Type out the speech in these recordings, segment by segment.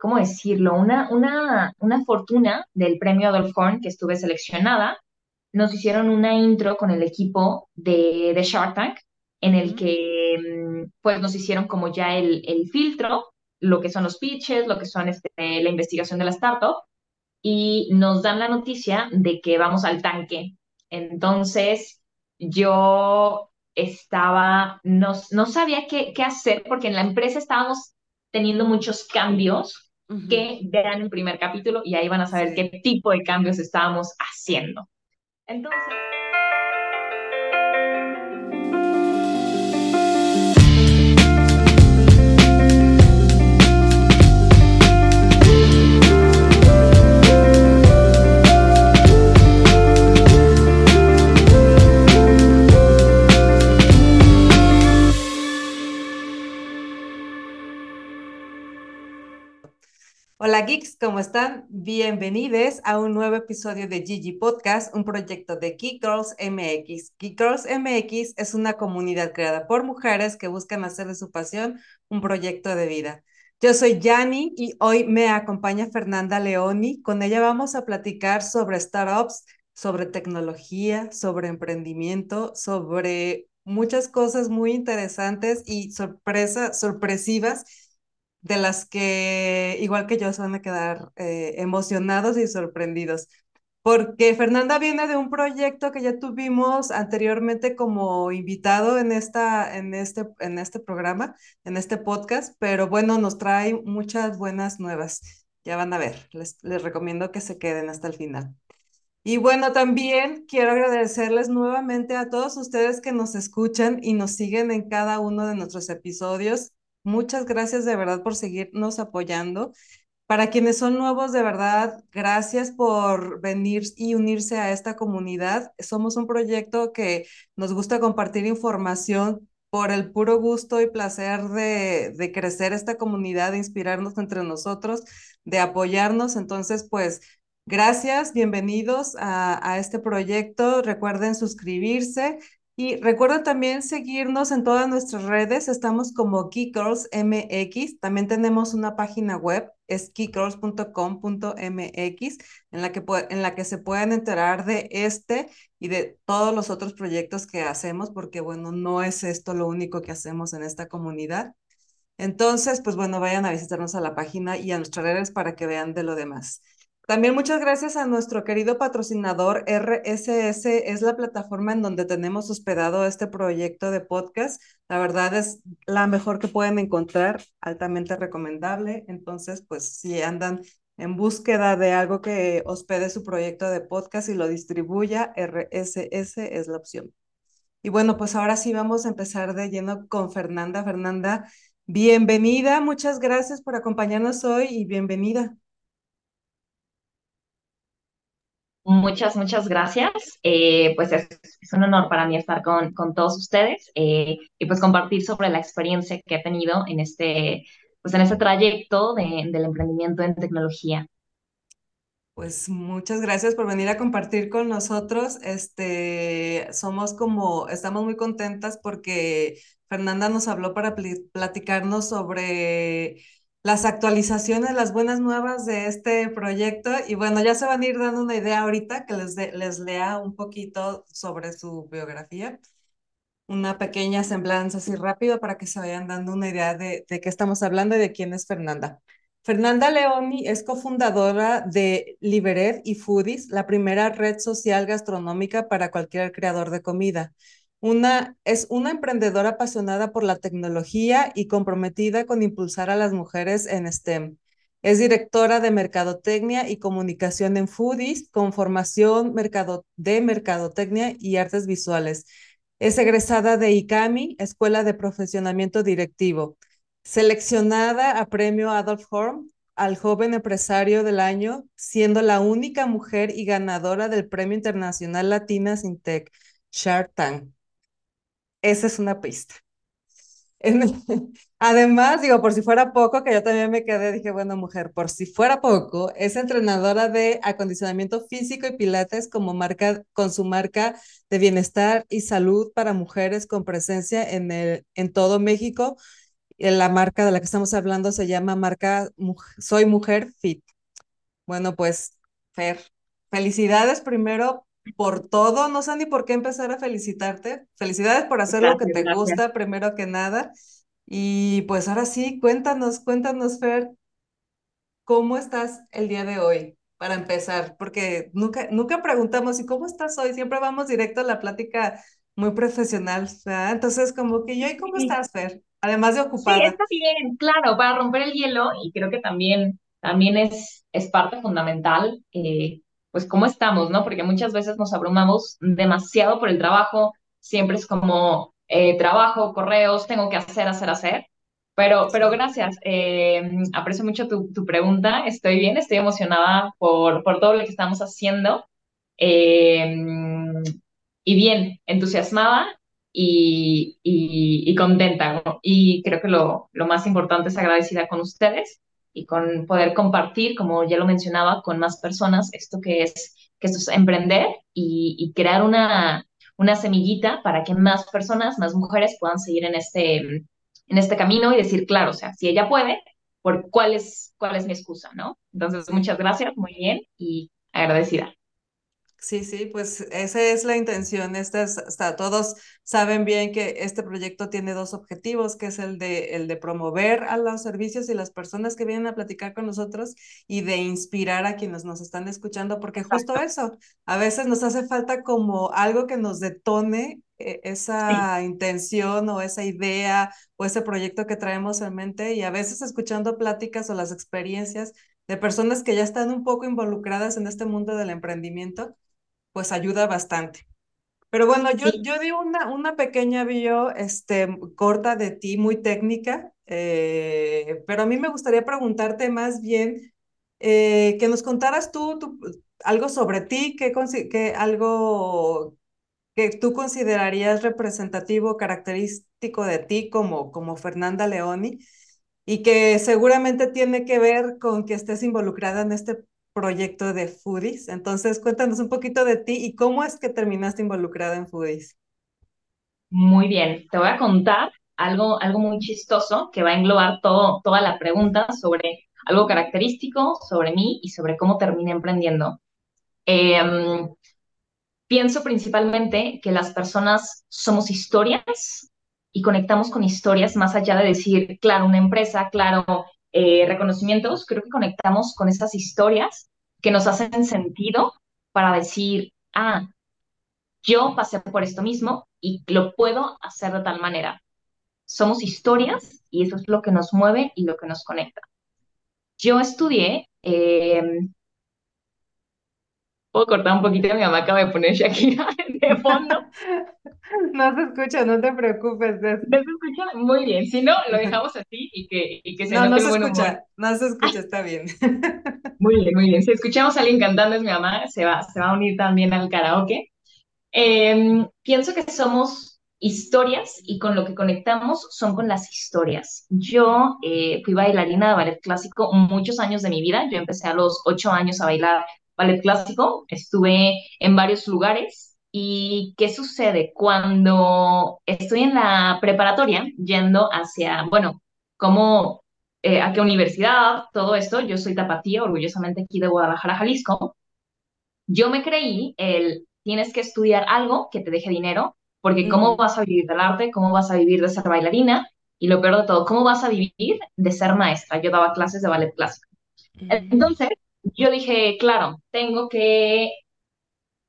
¿cómo decirlo? Una, una, una fortuna del premio Adolf Horn que estuve seleccionada. Nos hicieron una intro con el equipo de, de Shark Tank, en el que mm, pues nos hicieron como ya el, el filtro, lo que son los pitches, lo que son este, la investigación de la startup, y nos dan la noticia de que vamos al tanque. Entonces, yo estaba, no, no sabía qué, qué hacer porque en la empresa estábamos teniendo muchos cambios que vean el primer capítulo y ahí van a saber qué tipo de cambios estábamos haciendo. Entonces... Hola geeks, ¿cómo están? Bienvenidos a un nuevo episodio de Gigi Podcast, un proyecto de Geek Girls MX. Geek Girls MX es una comunidad creada por mujeres que buscan hacer de su pasión un proyecto de vida. Yo soy Yani y hoy me acompaña Fernanda Leoni. Con ella vamos a platicar sobre startups, sobre tecnología, sobre emprendimiento, sobre muchas cosas muy interesantes y sorpresas, sorpresivas de las que, igual que yo, se van a quedar eh, emocionados y sorprendidos. Porque Fernanda viene de un proyecto que ya tuvimos anteriormente como invitado en, esta, en, este, en este programa, en este podcast, pero bueno, nos trae muchas buenas nuevas. Ya van a ver, les, les recomiendo que se queden hasta el final. Y bueno, también quiero agradecerles nuevamente a todos ustedes que nos escuchan y nos siguen en cada uno de nuestros episodios. Muchas gracias de verdad por seguirnos apoyando. Para quienes son nuevos, de verdad, gracias por venir y unirse a esta comunidad. Somos un proyecto que nos gusta compartir información por el puro gusto y placer de, de crecer esta comunidad, de inspirarnos entre nosotros, de apoyarnos. Entonces, pues, gracias, bienvenidos a, a este proyecto. Recuerden suscribirse y recuerda también seguirnos en todas nuestras redes. Estamos como Geek MX. También tenemos una página web, es geekgirls.com.mx, en, la que en la que se pueden enterar de este y de todos los otros proyectos que hacemos, porque bueno, no es esto lo único que hacemos en esta comunidad. Entonces, pues bueno, vayan a visitarnos a la página y a nuestras redes para que vean de lo demás. También muchas gracias a nuestro querido patrocinador RSS, es la plataforma en donde tenemos hospedado este proyecto de podcast. La verdad es la mejor que pueden encontrar, altamente recomendable. Entonces, pues si andan en búsqueda de algo que hospede su proyecto de podcast y lo distribuya, RSS es la opción. Y bueno, pues ahora sí vamos a empezar de lleno con Fernanda. Fernanda, bienvenida, muchas gracias por acompañarnos hoy y bienvenida. Muchas, muchas gracias. Eh, pues es, un honor para mí estar con, con todos ustedes eh, y pues compartir sobre la experiencia que he tenido en este, pues en este trayecto de, del emprendimiento en tecnología. Pues muchas gracias por venir a compartir con nosotros. Este, somos como, estamos muy contentas porque Fernanda nos habló para platicarnos sobre las actualizaciones, las buenas nuevas de este proyecto. Y bueno, ya se van a ir dando una idea ahorita que les, les lea un poquito sobre su biografía. Una pequeña semblanza así rápido para que se vayan dando una idea de, de qué estamos hablando y de quién es Fernanda. Fernanda Leoni es cofundadora de Liberet y Foodies, la primera red social gastronómica para cualquier creador de comida. Una, es una emprendedora apasionada por la tecnología y comprometida con impulsar a las mujeres en STEM. Es directora de Mercadotecnia y Comunicación en Foodies, con formación mercado, de Mercadotecnia y Artes Visuales. Es egresada de ICAMI, Escuela de Profesionamiento Directivo. Seleccionada a premio Adolf Horn al joven empresario del año, siendo la única mujer y ganadora del Premio Internacional Latina Sintec, Shark Tank. Esa es una pista. Además, digo, por si fuera poco, que yo también me quedé, dije, bueno, mujer, por si fuera poco, es entrenadora de acondicionamiento físico y pilates como marca, con su marca de bienestar y salud para mujeres con presencia en, el, en todo México la marca de la que estamos hablando se llama marca Soy Mujer Fit. Bueno, pues, Fer, felicidades primero por todo. No sé ni por qué empezar a felicitarte. Felicidades por hacer lo que te gusta, primero que nada. Y pues ahora sí, cuéntanos, cuéntanos, Fer, ¿cómo estás el día de hoy? Para empezar, porque nunca, nunca preguntamos, ¿y cómo estás hoy? Siempre vamos directo a la plática muy profesional, Entonces, como que yo, ¿y cómo estás, Fer? Además de ocupada. Sí, está bien, claro, para romper el hielo y creo que también, también es, es parte fundamental, eh, pues cómo estamos, ¿no? Porque muchas veces nos abrumamos demasiado por el trabajo, siempre es como eh, trabajo, correos, tengo que hacer, hacer, hacer. Pero, pero gracias, eh, aprecio mucho tu, tu, pregunta, estoy bien, estoy emocionada por, por todo lo que estamos haciendo eh, y bien, entusiasmada y, y, y contenta. Y creo que lo, lo más importante es agradecida con ustedes y con poder compartir, como ya lo mencionaba, con más personas esto que es, que esto es emprender y, y crear una, una semillita para que más personas, más mujeres puedan seguir en este, en este camino y decir, claro, o sea, si ella puede, ¿por cuál es, cuál es mi excusa, no? Entonces, muchas gracias, muy bien y agradecida. Sí, sí, pues esa es la intención. Estas, hasta todos saben bien que este proyecto tiene dos objetivos, que es el de, el de promover a los servicios y las personas que vienen a platicar con nosotros y de inspirar a quienes nos están escuchando, porque justo eso, a veces nos hace falta como algo que nos detone eh, esa intención o esa idea o ese proyecto que traemos en mente y a veces escuchando pláticas o las experiencias de personas que ya están un poco involucradas en este mundo del emprendimiento, pues ayuda bastante. Pero bueno, yo, yo di una, una pequeña bio este, corta de ti, muy técnica, eh, pero a mí me gustaría preguntarte más bien eh, que nos contaras tú, algo sobre ti, que, que algo que tú considerarías representativo, característico de ti como, como Fernanda Leoni y que seguramente tiene que ver con que estés involucrada en este proyecto de Foodies. Entonces, cuéntanos un poquito de ti y cómo es que terminaste involucrada en Foodies. Muy bien, te voy a contar algo, algo muy chistoso que va a englobar todo, toda la pregunta sobre algo característico sobre mí y sobre cómo terminé emprendiendo. Em, pienso principalmente que las personas somos historias y conectamos con historias más allá de decir, claro, una empresa, claro, eh, reconocimientos, creo que conectamos con esas historias que nos hacen sentido para decir, ah, yo pasé por esto mismo y lo puedo hacer de tal manera. Somos historias y eso es lo que nos mueve y lo que nos conecta. Yo estudié, eh, puedo cortar un poquito, mi mamá acaba de poner Shakira de fondo. No se escucha, no te preocupes. No se escucha muy bien. Si no, lo dejamos así y que, y que se no, no se escucha, No se escucha, está bien. Muy bien, muy bien. Si escuchamos a alguien cantando es mi mamá, se va, se va a unir también al karaoke. Em, pienso que somos historias y con lo que conectamos son con las historias. Yo eh, fui bailarina de ballet clásico muchos años de mi vida. Yo empecé a los ocho años a bailar ballet clásico. Estuve en varios lugares ¿Y qué sucede cuando estoy en la preparatoria yendo hacia, bueno, cómo, eh, a qué universidad, todo esto? Yo soy tapatía, orgullosamente aquí de Guadalajara, Jalisco. Yo me creí el, tienes que estudiar algo que te deje dinero, porque ¿cómo vas a vivir del arte? ¿Cómo vas a vivir de ser bailarina? Y lo peor de todo, ¿cómo vas a vivir de ser maestra? Yo daba clases de ballet clásico. Entonces, yo dije, claro, tengo que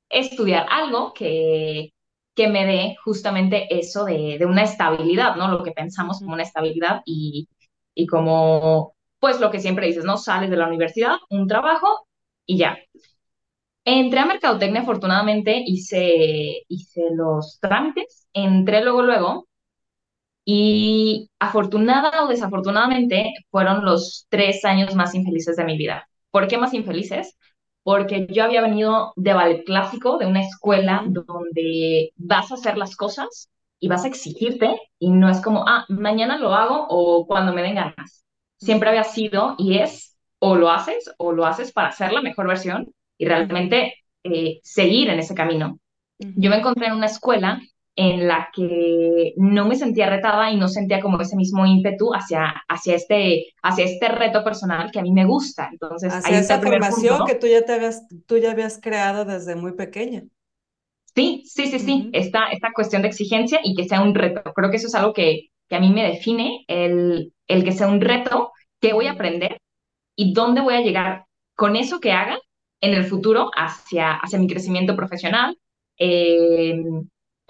estudiar algo que, que me dé justamente eso de, de, una estabilidad, ¿no? Lo que pensamos como una estabilidad y, y como, pues lo que siempre dices, ¿no? Sales de la universidad, un trabajo y ya. Entré a Mercadotecnia, afortunadamente hice, hice los trámites, entré luego, luego, y afortunada o desafortunadamente fueron los tres años más infelices de mi vida. ¿Por qué más infelices? porque yo había venido de ballet clásico, de una escuela donde vas a hacer las cosas y vas a exigirte y no es como, ah, mañana lo hago o cuando me den ganas. Siempre había sido y es o lo haces o lo haces para hacer la mejor versión y realmente eh, seguir en ese camino. Yo me encontré en una escuela en la que no me sentía retada y no sentía como ese mismo ímpetu hacia, hacia, este, hacia este reto personal que a mí me gusta. Entonces, hacia esa formación que tú ya, te habías, tú ya habías creado desde muy pequeña. Sí, sí, sí, sí, esta, esta cuestión de exigencia y que sea un reto. Creo que eso es algo que, que a mí me define, el, el que sea un reto, que voy a aprender y dónde voy a llegar con eso que haga en el futuro hacia, hacia mi crecimiento profesional, eh,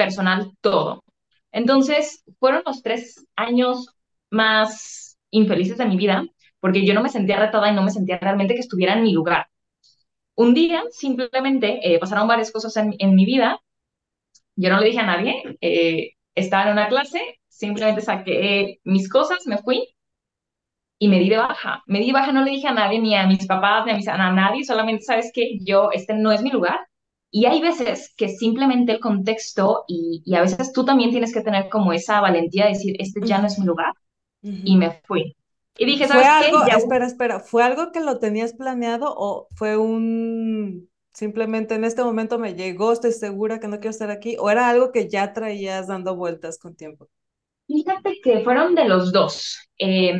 personal, todo. Entonces, fueron los tres años más infelices de mi vida, porque yo no me sentía retada y no me sentía realmente que estuviera en mi lugar. Un día, simplemente, eh, pasaron varias cosas en, mi vida. Yo no le dije a nadie. Eh, estaba en una clase, simplemente saqué mis cosas, me fui y me di de baja. Me di de baja, no le dije a nadie, ni a mis papás, ni a, mis, a nadie, solamente sabes que yo, este no es mi lugar. Y hay veces que simplemente el contexto y, y, a veces tú también tienes que tener como esa valentía de decir, este ya no es mi lugar. Uh -huh. Y me fui. Y dije, ¿sabes ¿Fue algo, qué? Ya... Espera, espera, ¿fue algo que lo tenías planeado o fue un simplemente en este momento me llegó, estoy segura que no quiero estar aquí? ¿O era algo que ya traías dando vueltas con tiempo? Fíjate que fueron de los dos. Eh,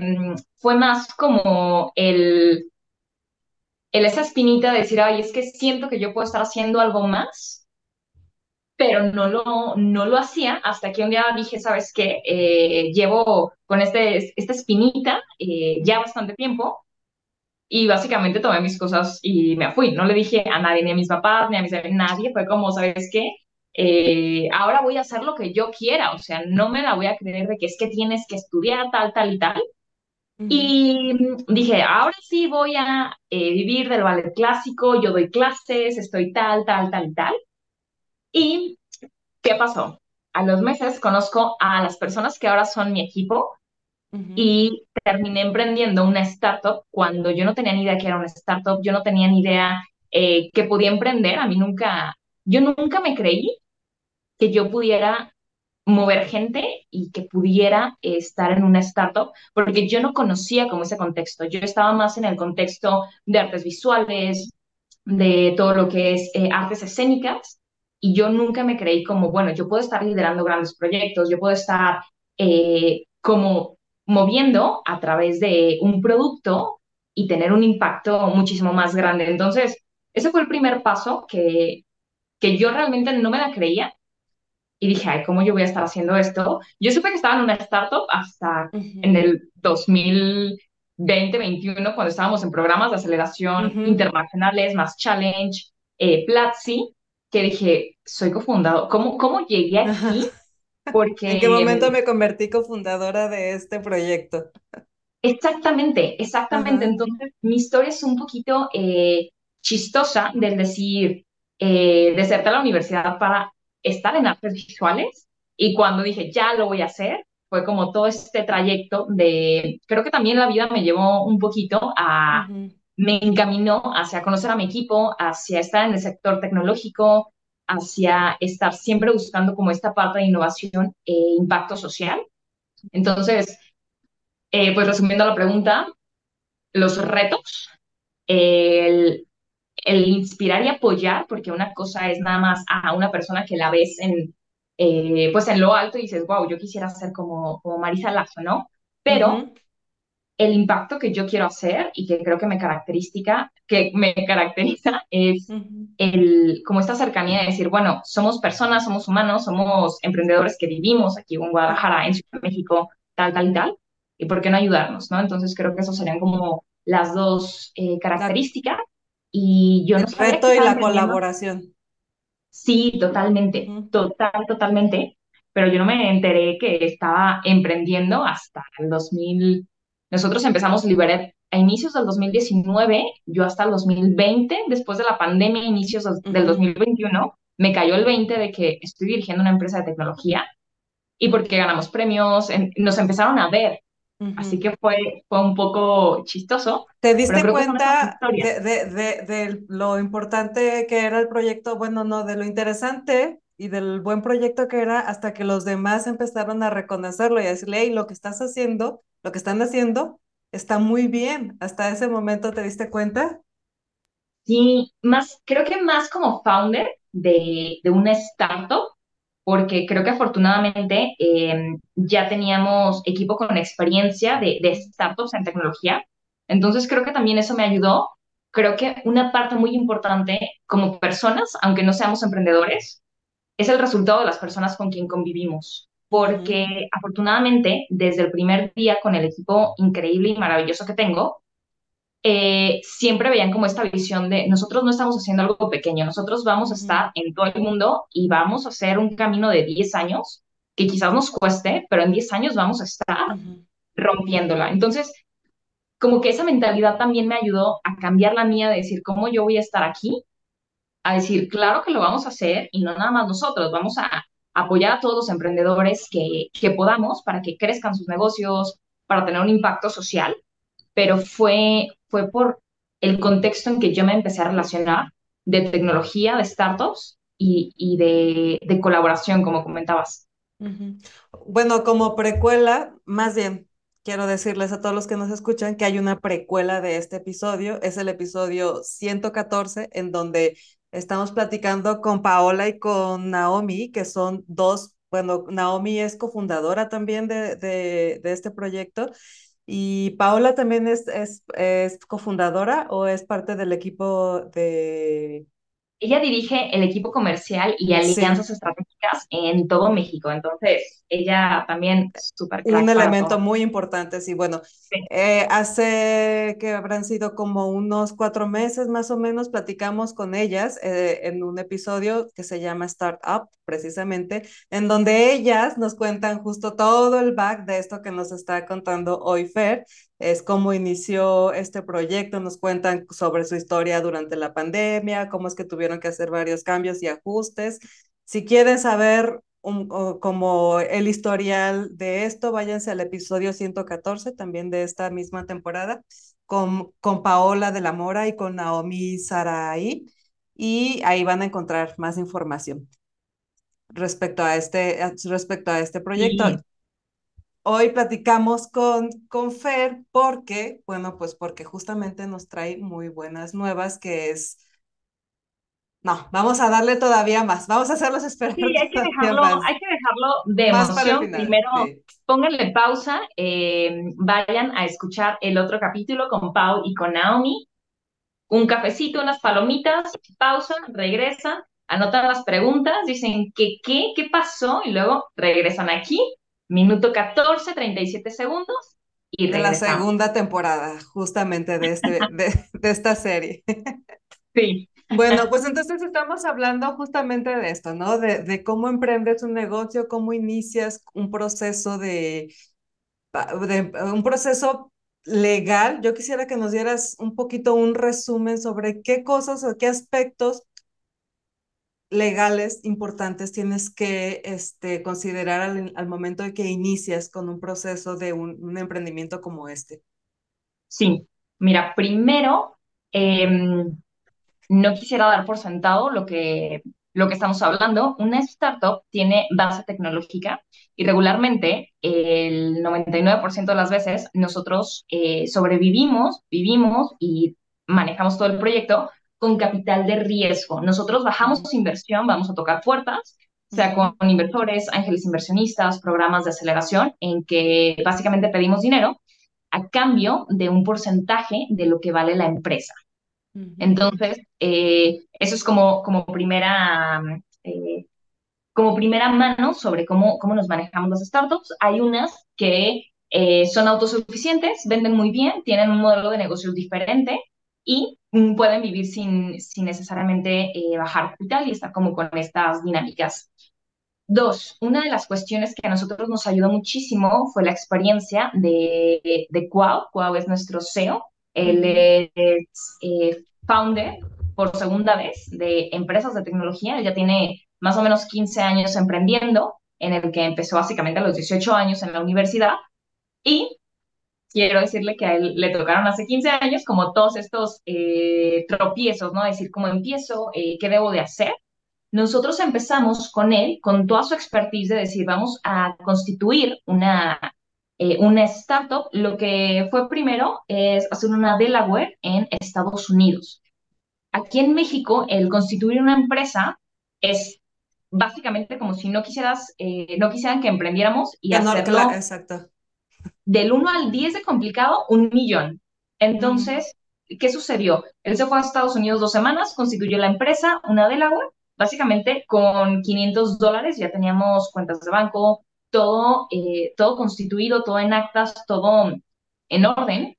fue más como el, el, esa espinita de decir, ay, es que siento que yo puedo estar haciendo algo más, pero no lo, no lo hacía hasta que un día dije, ¿sabes qué? Eh, llevo con este, esta espinita eh, ya bastante tiempo y básicamente tomé mis cosas y me fui. No le dije a nadie, ni a mis papás, ni a mis nadie. Fue como, ¿sabes qué? Eh, ahora voy a hacer lo que yo quiera, o sea, no me la voy a creer de que es que tienes que estudiar tal, tal y tal. Y dije, ahora sí voy a eh, vivir del ballet clásico, yo doy clases, estoy tal, tal, tal tal. ¿Y qué pasó? A los meses conozco a las personas que ahora son mi equipo uh -huh. y terminé emprendiendo una startup cuando yo no tenía ni idea que era una startup, yo no tenía ni idea eh, que podía emprender, a mí nunca, yo nunca me creí que yo pudiera mover gente y que pudiera estar en una startup, porque yo no conocía como ese contexto. Yo estaba más en el contexto de artes visuales, de todo lo que es eh, artes escénicas, y yo nunca me creí como, bueno, yo puedo estar liderando grandes proyectos, yo puedo estar eh, como moviendo a través de un producto y tener un impacto muchísimo más grande. Entonces, ese fue el primer paso que, que yo realmente no me la creía y dije, ay, ¿cómo yo voy a estar haciendo esto? Yo supe que estaba en una startup hasta uh -huh. en el 2020-21, cuando estábamos en programas de aceleración uh -huh. internacionales, más Challenge, eh, Platzi, que dije, soy cofundador. ¿Cómo, ¿Cómo llegué aquí? Porque... ¿En qué momento me convertí cofundadora de este proyecto? Exactamente, exactamente. Uh -huh. Entonces, mi historia es un poquito eh, chistosa del decir, eh, deserté a la universidad para estar en artes visuales y cuando dije, ya lo voy a hacer, fue como todo este trayecto de, creo que también la vida me llevó un poquito a, uh -huh. me encaminó hacia conocer a mi equipo, hacia estar en el sector tecnológico, hacia estar siempre buscando como esta parte de innovación e impacto social. Entonces, eh, pues resumiendo la pregunta, los retos, el el inspirar y apoyar, porque una cosa es nada más a una persona que la ves en, eh, pues en lo alto y dices, wow, yo quisiera ser como, como Marisa Lazo, ¿no? Pero uh -huh. el impacto que yo quiero hacer y que creo que me caracteriza, que me caracteriza es uh -huh. el, como esta cercanía de decir, bueno, somos personas, somos humanos, somos emprendedores que vivimos aquí en Guadalajara, en Ciudad de México, tal, tal y tal, y por qué no ayudarnos, ¿no? Entonces creo que eso serían como las dos eh, características. Y yo el no reto y la colaboración. Sí, totalmente, uh -huh. total, totalmente. Pero yo no me enteré que estaba emprendiendo hasta el 2000. Nosotros empezamos Liberet a inicios del 2019, yo hasta el 2020, después de la pandemia, inicios del, uh -huh. del 2021, me cayó el 20 de que estoy dirigiendo una empresa de tecnología y porque ganamos premios, en, nos empezaron a ver Uh -huh. Así que fue, fue un poco chistoso. ¿Te diste cuenta de, de, de, de, lo importante que era el proyecto? Bueno, no, de lo interesante y del buen proyecto que era hasta que los demás empezaron a reconocerlo y a decirle, hey, lo que estás haciendo, lo que están haciendo, está muy bien. ¿Hasta ese momento te diste cuenta? Sí, más, creo que más como founder de, de una startup, porque creo que afortunadamente eh, ya teníamos equipo con experiencia de, de startups en tecnología. Entonces creo que también eso me ayudó. Creo que una parte muy importante como personas, aunque no seamos emprendedores, es el resultado de las personas con quien convivimos. Porque afortunadamente, desde el primer día con el equipo increíble y maravilloso que tengo, eh, siempre veían como esta visión de nosotros no estamos haciendo algo pequeño, nosotros vamos a estar en todo el mundo y vamos a hacer un camino de 10 años que quizás nos cueste, pero en 10 años vamos a estar rompiéndola. Entonces, como que esa mentalidad también me ayudó a cambiar la mía de decir, ¿cómo yo voy a estar aquí? A decir, claro que lo vamos a hacer y no nada más nosotros, vamos a apoyar a todos los emprendedores que, que podamos para que crezcan sus negocios, para tener un impacto social pero fue, fue por el contexto en que yo me empecé a relacionar de tecnología, de startups y, y de, de, colaboración, como comentabas. Bueno, como precuela, más bien, quiero decirles a todos los que nos escuchan que hay una precuela de este episodio, es el episodio 114, en donde estamos platicando con Paola y con Naomi, que son dos, bueno, Naomi es cofundadora también de, de, de este proyecto ¿Y Paola también es, es, es cofundadora o es parte del equipo de... Ella dirige el equipo comercial y alianzas sí. estratégicas en todo México, entonces ella también es súper Un elemento muy importante, sí, bueno, sí. Eh, hace que habrán sido como unos cuatro meses más o menos, platicamos con ellas eh, en un episodio que se llama Startup, precisamente, en donde ellas nos cuentan justo todo el back de esto que nos está contando hoy Fer, es cómo inició este proyecto, nos cuentan sobre su historia durante la pandemia, cómo es que tuvieron que hacer varios cambios y ajustes. Si quieren saber como el historial de esto, váyanse al episodio 114 también de esta misma temporada con, con Paola de la Mora y con Naomi Sarai y ahí van a encontrar más información respecto a este, respecto a este proyecto. Hoy platicamos con, con Fer porque, bueno, pues porque justamente nos trae muy buenas nuevas, que es... No, vamos a darle todavía más, vamos a hacerlos esperar. Sí, hay que dejarlo, hay que dejarlo de emoción. Primero, sí. pónganle pausa, eh, vayan a escuchar el otro capítulo con Pau y con Naomi. Un cafecito, unas palomitas, pausa, regresan, anotan las preguntas, dicen que qué, qué pasó y luego regresan aquí Minuto 14, 37 segundos. Y de la segunda temporada, justamente de, este, de, de esta serie. Sí. Bueno, pues entonces estamos hablando justamente de esto, ¿no? De, de, cómo emprendes un negocio, cómo inicias un proceso de, de, un proceso legal. Yo quisiera que nos dieras un poquito un resumen sobre qué cosas o qué aspectos legales importantes tienes que este, considerar al, momento de que inicias con un proceso de un, emprendimiento como este? Sí, mira, primero, eh, no quisiera dar por sentado lo que, lo que estamos hablando. Una startup tiene base tecnológica y regularmente el 99% de las veces nosotros eh, sobrevivimos, vivimos y manejamos todo el proyecto con capital de riesgo. Nosotros bajamos inversión, vamos a tocar puertas, sea con inversores, ángeles inversionistas, programas de aceleración, en que básicamente pedimos dinero a cambio de un porcentaje de lo que vale la empresa. Entonces, eh, eso es como, como, primera, eh, como primera mano sobre cómo, cómo nos manejamos las startups. Hay unas que eh, son autosuficientes, venden muy bien, tienen un modelo de negocios diferente y pueden vivir sin, sin necesariamente eh, bajar capital y estar como con estas dinámicas. Dos, una de las cuestiones que a nosotros nos ayudó muchísimo fue la experiencia de, de Cuau. Cuau es nuestro CEO. Él es eh, founder por segunda vez de empresas de tecnología. Él ya tiene más o menos 15 años emprendiendo, en el que empezó básicamente a los 18 años en la universidad. Y quiero decirle que a él le tocaron hace 15 años como todos estos eh, tropiezos, ¿no? Decir, ¿cómo empiezo? Eh, ¿Qué debo de hacer? Nosotros empezamos con él, con toda su expertise de decir, vamos a constituir una, eh, una startup. Lo que fue primero es hacer una Delaware en Estados Unidos. Aquí en México, el constituir una empresa es básicamente como si no quisieras, eh, no quisieran que emprendiéramos y Que no, hacerlo cla- exacto. Del uno al 10 de complicado, un millón. Entonces, ¿qué sucedió? Él se fue a Estados Unidos dos semanas, constituyó la empresa, una Delaware, básicamente con 500 dólares, ya teníamos cuentas de banco, todo, eh, todo constituido, todo en actas, todo en orden.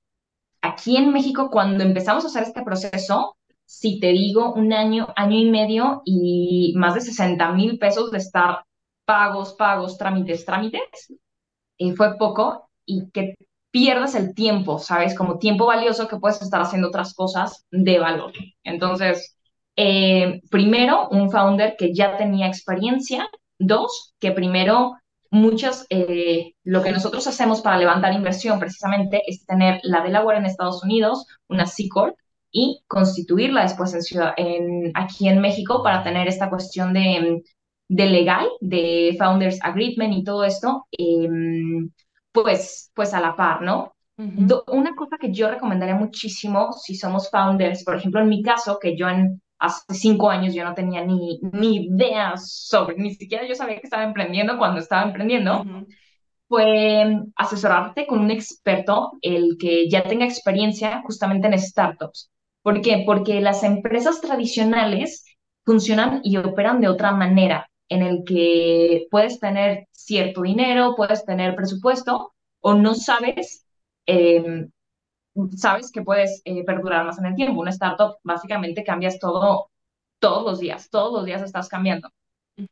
Aquí en México, cuando empezamos a hacer este proceso, si te digo un año, año y medio y más de 60 mil pesos de estar pagos, pagos, trámites, trámites, eh, fue poco y que pierdas el tiempo, ¿sabes? Como tiempo valioso que puedes estar haciendo otras cosas de valor. Entonces, eh, primero, un founder que ya tenía experiencia. Dos, que primero muchas, eh, lo que nosotros hacemos para levantar inversión precisamente es tener la Delaware en Estados Unidos, una C Corp, y constituirla después en ciudad, aquí en México para tener esta cuestión de, de legal, de Founders Agreement y todo esto, eh, pues, pues a la par, ¿no? una cosa que yo recomendaría muchísimo si somos founders, por ejemplo, en mi caso, que yo en, hace cinco años yo no tenía ni, ni idea sobre, ni siquiera yo sabía que estaba emprendiendo cuando estaba emprendiendo, ujú, fue asesorarte con un experto, el que ya tenga experiencia justamente en startups. ¿Por qué? Porque las empresas tradicionales funcionan y operan de otra manera, en el que puedes tener cierto dinero, puedes tener presupuesto o no sabes, eh, sabes que puedes eh, perdurar más en el tiempo. Una startup básicamente cambias todo todos los días, todos los días estás cambiando.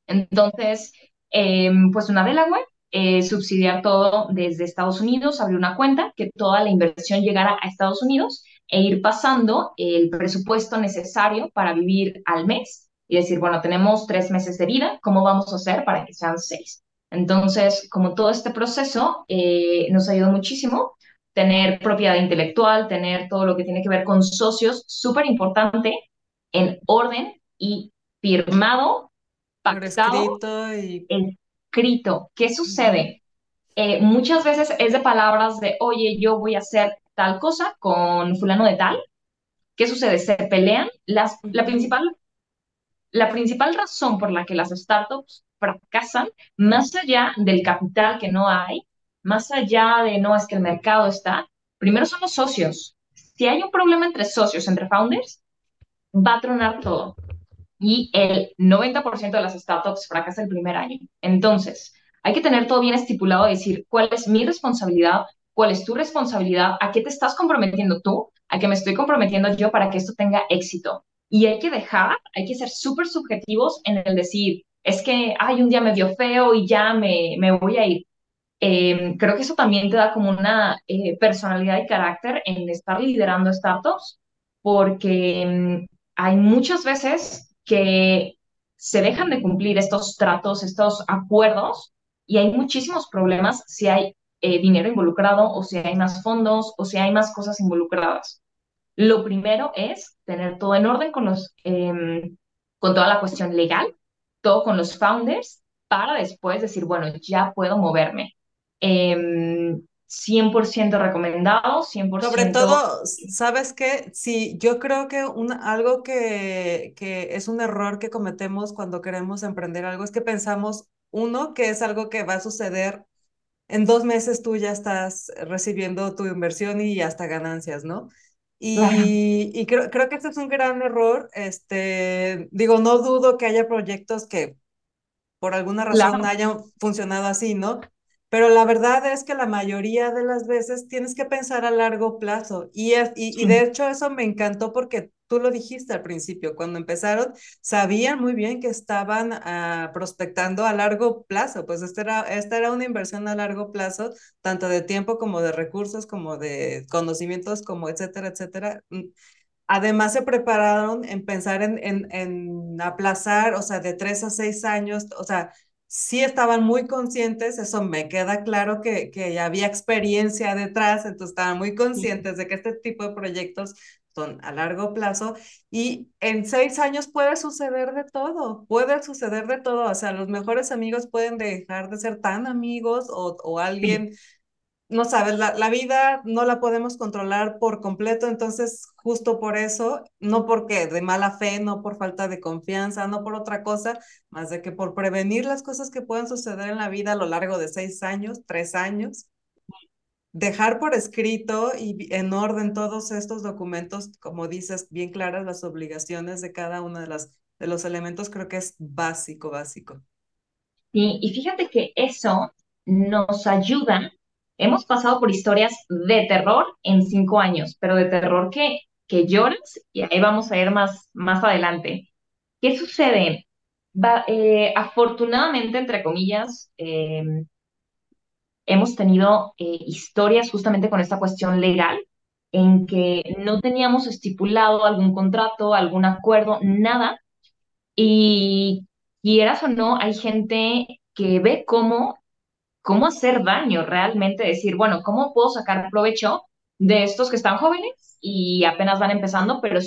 Entonces, eh, pues una Delaware, eh, subsidiar todo desde Estados Unidos, abrir una cuenta, que toda la inversión llegara a Estados Unidos e ir pasando el presupuesto necesario para vivir al mes y decir, bueno, tenemos tres meses de vida, ¿cómo vamos a hacer para que sean seis? Entonces, como todo este proceso eh, nos ayudó muchísimo, tener propiedad intelectual, tener todo lo que tiene que ver con socios, súper importante, en orden y firmado pactado, escrito y... escrito. ¿Qué sucede? Eh, muchas veces es de palabras de, oye, yo voy a hacer tal cosa con fulano de tal. ¿Qué sucede? Se pelean. Las, la principal, la principal razón por la que las startups fracasan, más allá del capital que no hay, más allá de no es que el mercado está, primero son los socios. Si hay un problema entre socios, entre founders, va a tronar todo y el 90% de las startups fracasa el primer año. Entonces, hay que tener todo bien estipulado decir cuál es mi responsabilidad, cuál es tu responsabilidad, a qué te estás comprometiendo tú, a qué me estoy comprometiendo yo para que esto tenga éxito. Y hay que dejar, hay que ser súper subjetivos en el decir, es que, ay, un día me dio feo y ya me, me voy a ir. Eh, creo que eso también te da como una eh, personalidad y carácter en estar liderando startups, porque mm, hay muchas veces que se dejan de cumplir estos tratos, estos acuerdos, y hay muchísimos problemas si hay eh, dinero involucrado o si hay más fondos o si hay más cosas involucradas. Lo primero es tener todo en orden con los, em, con toda la cuestión legal, todo con los founders, para después decir, bueno, ya puedo moverme. Em, 100% recomendado, Sobre 100%. todo, ¿sabes qué? Sí, yo creo que un, algo que, que es un error que cometemos cuando queremos emprender algo es que pensamos, uno, que es algo que va a suceder en dos meses tú ya estás recibiendo tu inversión y hasta ganancias, ¿no? Claro, Y, y creo, creo que este es un gran error. Este, digo, no dudo que haya proyectos que por alguna razón claro, hayan funcionado así, ¿no? Pero la verdad es que la mayoría de las veces tienes que pensar a largo plazo. Y, es, y, y de hecho eso me encantó porque tú lo dijiste al principio, cuando empezaron, sabían muy bien que estaban uh, prospectando a largo plazo, pues esta era, esta era una inversión a largo plazo, tanto de tiempo como de recursos, como de conocimientos, como etcétera, etcétera. Además se prepararon en pensar en, en, en, aplazar, o sea, de tres a seis años, o sea, sí estaban muy conscientes, eso me queda claro que, que había experiencia detrás, entonces estaban muy conscientes de que este tipo de proyectos son a largo plazo y en seis años puede suceder de todo, puede suceder de todo, o sea, los mejores amigos pueden dejar de ser tan amigos o, o sí, alguien no sabes, la, la, vida no la podemos controlar por completo, entonces justo por eso, no porque de mala fe, no por falta de confianza, no por otra cosa, más de que por prevenir las cosas que puedan suceder en la vida a lo largo de seis años, tres años, dejar por escrito y en orden todos estos documentos, como dices, bien claras las obligaciones de cada uno de, las, de los elementos, creo que es básico, básico. Y, y fíjate que eso nos ayuda hemos pasado por historias de terror en cinco años, pero de terror que, que lloras y ahí vamos a ir más, más adelante. ¿Qué sucede? Va, eh, afortunadamente, entre comillas, eh, hemos tenido eh, historias justamente con esta cuestión legal en que no teníamos estipulado algún contrato, algún acuerdo, nada. Y quieras o no, hay gente que ve cómo cómo hacer daño realmente, decir, bueno, ¿cómo puedo sacar provecho de estos que están jóvenes y apenas van empezando, pero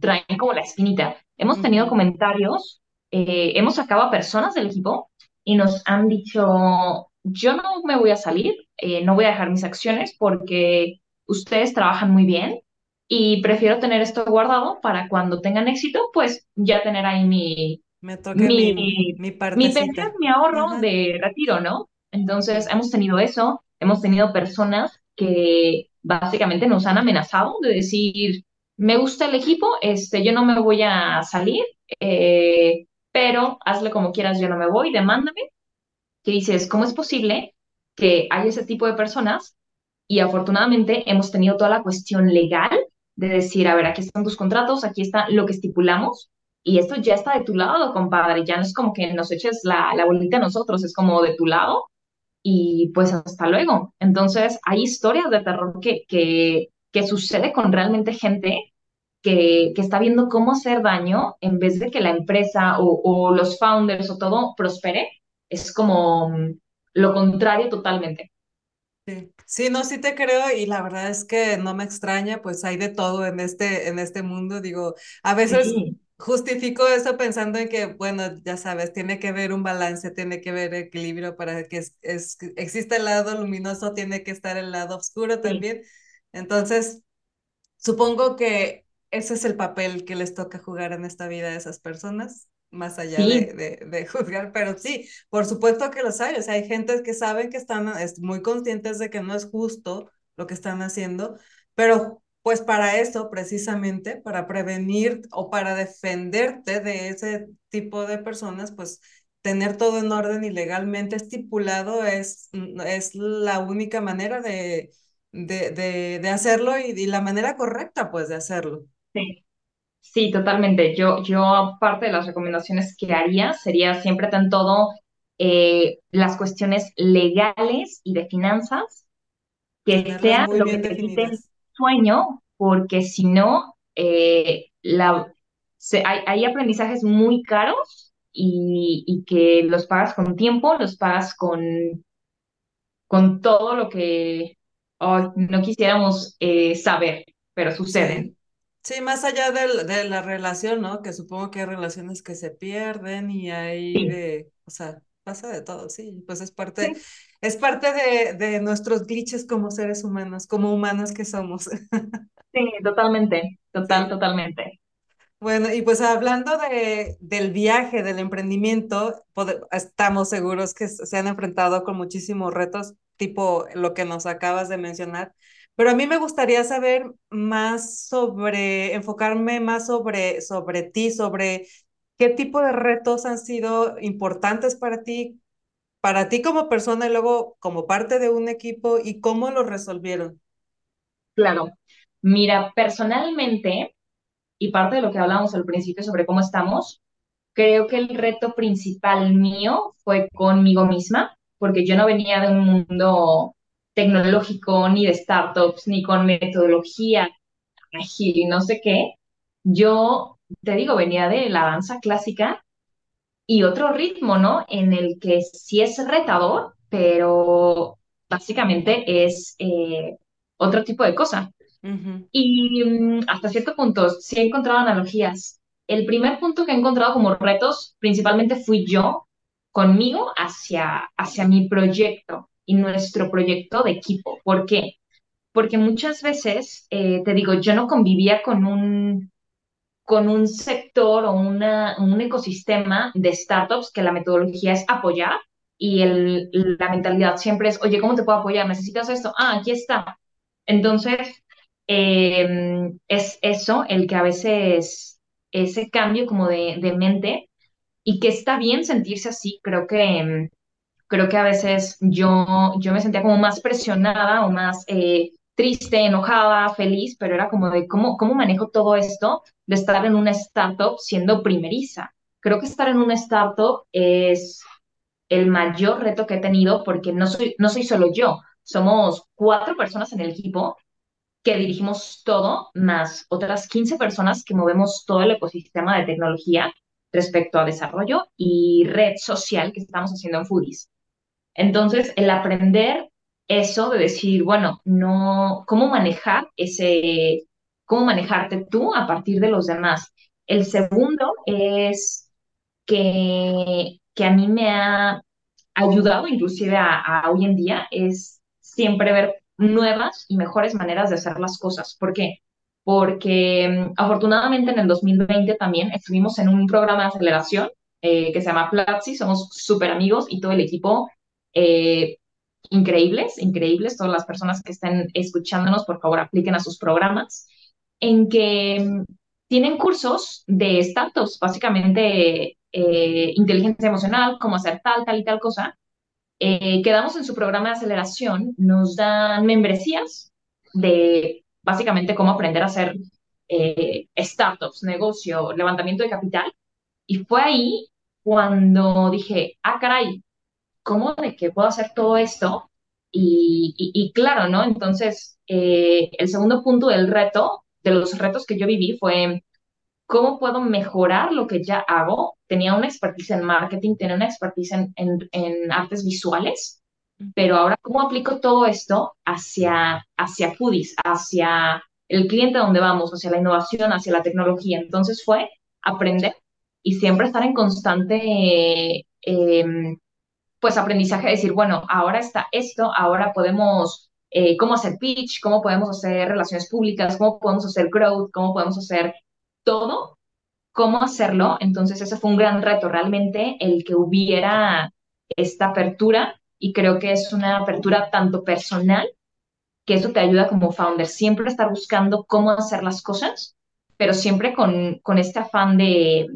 traen como la espinita? Hemos tenido comentarios, eh, hemos sacado a personas del equipo y nos han dicho, yo no me voy a salir, eh, no voy a dejar mis acciones porque ustedes trabajan muy bien y prefiero tener esto guardado para cuando tengan éxito, pues ya tener ahí mi... Me mi, mi, mi, mi, mi ahorro de retiro, ¿no? Entonces, hemos tenido eso, hemos tenido personas que básicamente nos han amenazado de decir, me gusta el equipo, este, yo no me voy a salir, eh, pero hazle como quieras, yo no me voy, demándame. Que dices, ¿cómo es posible que haya ese tipo de personas? Y afortunadamente hemos tenido toda la cuestión legal de decir, a ver, aquí están tus contratos, aquí está lo que estipulamos, y esto ya está de tu lado, compadre, ya no es como que nos eches la, la bolita a nosotros, es como de tu lado, y pues hasta luego. Entonces, hay historias de terror que, que, que sucede con realmente gente que, que, está viendo cómo hacer daño en vez de que la empresa o, o los founders o todo prospere. Es como mm, lo contrario totalmente. Sí. sí, no, sí te creo y la verdad es que no me extraña, pues hay de todo en este, en este mundo. Digo, a veces sí justifico eso pensando en que, bueno, ya sabes, tiene que haber un balance, tiene que haber equilibrio para que es, es, exista el lado luminoso, tiene que estar el lado oscuro también. Entonces, supongo que ese es el papel que les toca jugar en esta vida a esas personas, más allá de, de, juzgar, pero sí, por supuesto que los hay, o sea, hay gente que saben que están muy conscientes de que no es justo lo que están haciendo, pero pues para eso, precisamente, para prevenir o para defenderte de ese tipo de personas, pues tener todo en orden y legalmente estipulado es, mm, es la única manera de, de, de, hacerlo y, la manera correcta, pues, de hacerlo. Sí, sí, totalmente. Yo, yo, aparte de las recomendaciones que haría, sería siempre tan todo eh, las cuestiones legales y de finanzas, que sea lo que te sueño, porque si no, eh, la, hay, hay, aprendizajes muy caros y, y, que los pagas con tiempo, los pagas con, con todo lo que no quisiéramos eh, saber, pero suceden. Sí. más allá de, de, la relación, ¿no? Que supongo que hay relaciones que se pierden y hay de, o sea, pasa de todo, sí, pues es parte, es parte de, de, nuestros glitches como seres humanos, como humanos que somos. Sí, totalmente, total, totalmente. Bueno, y pues hablando de, del viaje, del emprendimiento, estamos seguros que se han enfrentado con muchísimos retos, tipo lo que nos acabas de mencionar, pero a mí me gustaría saber más sobre, enfocarme más sobre, sobre ti, sobre qué tipo de retos han sido importantes para ti, para ti como persona y luego como parte de un equipo y cómo lo resolvieron. Claro, Mira, personalmente, y parte de lo que hablábamos al principio sobre cómo estamos, creo que el reto principal mío fue conmigo misma, porque yo no venía de un mundo tecnológico, ni de startups, ni con metodología ágil y no sé qué. Yo, te digo, venía de la danza clásica y otro ritmo, ¿no? En el que sí es retador, pero básicamente es eh, otro tipo de cosa. Y mm, hasta cierto punto sí he encontrado analogías. El primer punto que he encontrado como retos principalmente fui yo conmigo hacia, hacia mi proyecto. Y nuestro proyecto de equipo. ¿Por qué? Porque muchas veces, eh, te digo, yo no convivía con un, con un sector o una, un ecosistema de startups que la metodología es apoyar y el, la mentalidad siempre es, oye, ¿cómo te puedo apoyar? ¿Necesitas esto? Ah, aquí está. Entonces, eh, es eso el que a veces ese cambio como de, de, mente y que está bien sentirse así, creo que, creo que a veces yo, yo me sentía como más presionada o más eh, triste, enojada, feliz, pero era como de cómo, cómo manejo todo esto de estar en una startup siendo primeriza. Creo que estar en una startup es el mayor reto que he tenido porque no soy, no soy solo yo, somos cuatro personas en el equipo que dirigimos todo, más otras 15 personas que movemos todo el ecosistema de tecnología respecto a desarrollo y red social que estamos haciendo en Foodies. Entonces, el aprender eso de decir, bueno, no, cómo manejar ese, cómo manejarte tú a partir de los demás. El segundo es que, que a mí me ha ayudado inclusive a, hoy en día es siempre ver nuevas y mejores maneras de hacer las cosas. ¿Por qué? Porque mm, afortunadamente en el 2020 también estuvimos en un programa de aceleración eh, que se llama Platzi, somos súper amigos y todo el equipo eh, increíbles, increíbles, todas las personas que estén escuchándonos, por favor apliquen a sus programas, en que mm, tienen cursos de startups, básicamente eh, inteligencia emocional, cómo hacer tal, tal y tal cosa, eh, quedamos en su programa de aceleración, nos dan membresías de básicamente cómo aprender a hacer eh, startups, negocio, levantamiento de capital. Y fue ahí cuando dije, ah, caray, ¿cómo de qué puedo hacer todo esto? Y, y, y claro, ¿no? Entonces, eh, el segundo punto del reto, de los retos que yo viví, fue cómo puedo mejorar lo que ya hago. Tenía una expertise en marketing, tenía una expertise en, en, en artes visuales, pero ahora cómo aplico todo esto hacia, hacia foodies, hacia el cliente a donde vamos, hacia la innovación, hacia la tecnología. Entonces fue aprender y siempre estar en constante, eh, pues, aprendizaje, decir, bueno, ahora está esto, ahora podemos, eh, cómo hacer pitch, cómo podemos hacer relaciones públicas, cómo podemos hacer growth, cómo podemos hacer todo cómo hacerlo. Entonces, ese fue un gran reto, realmente, el que hubiera esta apertura y creo que es una apertura tanto personal, que eso te ayuda como founder, siempre estar buscando cómo hacer las cosas, pero siempre con, con este afán de,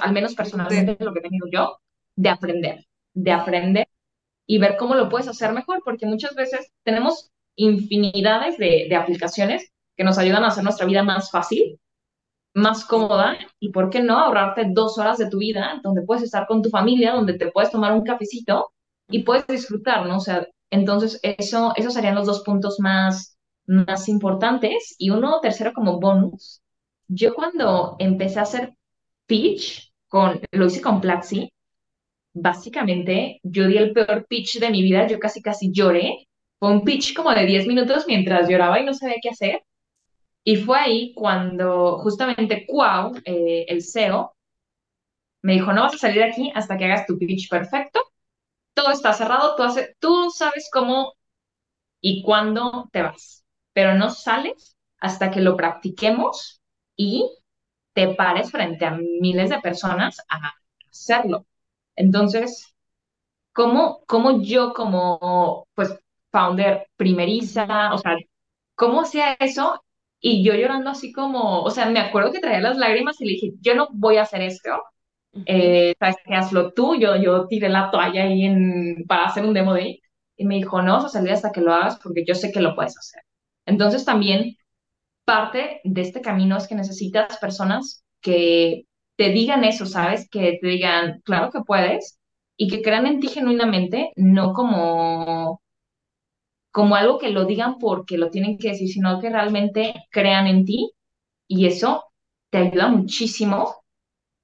al menos personalmente, lo que he tenido yo, de aprender, de aprender y ver cómo lo puedes hacer mejor, porque muchas veces tenemos infinidades de, de aplicaciones que nos ayudan a hacer nuestra vida más fácil, más cómoda y, ¿por qué no?, ahorrarte dos horas de tu vida donde puedes estar con tu familia, donde te puedes tomar un cafecito y puedes disfrutar, ¿no? O sea, entonces eso, esos serían los dos puntos más, más importantes. Y uno tercero como bonus. Yo cuando empecé a hacer pitch, con, lo hice con Platzi, básicamente yo di el peor pitch de mi vida, yo casi casi lloré. Fue un pitch como de 10 minutos mientras lloraba y no sabía qué hacer. Y fue ahí cuando justamente Cuau, eh, el CEO, me dijo, no vas a salir de aquí hasta que hagas tu pitch perfecto. Todo está cerrado, tú, hace, tú sabes cómo y cuándo te vas, pero no sales hasta que lo practiquemos y te pares frente a miles de personas a hacerlo. Entonces, ¿cómo, cómo yo como, pues, founder primeriza, o sea, cómo hacía eso y yo llorando así como, o sea, me acuerdo que traía las lágrimas y le dije, yo no voy a hacer esto, eh, sabes que hazlo tú, yo, yo tiré la toalla ahí en, para hacer un demo de ahí. Y me dijo, no vas a salir hasta que lo hagas porque yo sé que lo puedes hacer. Entonces también parte de este camino es que necesitas personas que te digan eso, ¿sabes? Que te digan, claro que puedes y que crean en ti genuinamente, no como como algo que lo digan porque lo tienen que decir, sino que realmente crean en ti y eso te ayuda muchísimo.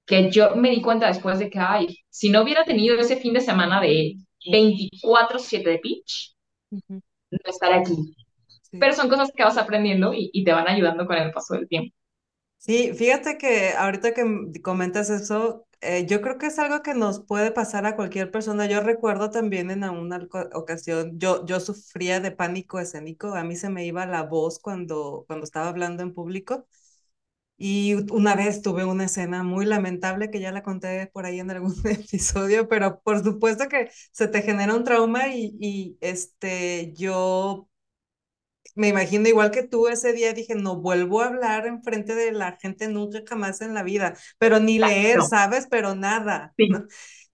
Que yo me di cuenta después de que, ay, si no hubiera tenido ese fin de semana de 24-7 de pitch, no estaría aquí. Pero son cosas que vas aprendiendo y, y te van ayudando con el paso del tiempo. Sí, fíjate que ahorita que comentas eso, eh, yo creo que es algo que nos puede pasar a cualquier persona. Yo recuerdo también en una ocasión, yo, yo sufría de pánico escénico, a mí se me iba la voz cuando, cuando estaba hablando en público. Y una vez tuve una escena muy lamentable que ya la conté por ahí en algún episodio, pero por supuesto que se te genera un trauma y, y este, yo me imagino igual que tú ese día dije, no vuelvo a hablar en frente de la gente nunca jamás en la vida, pero ni leer, ¿sabes? Pero nada.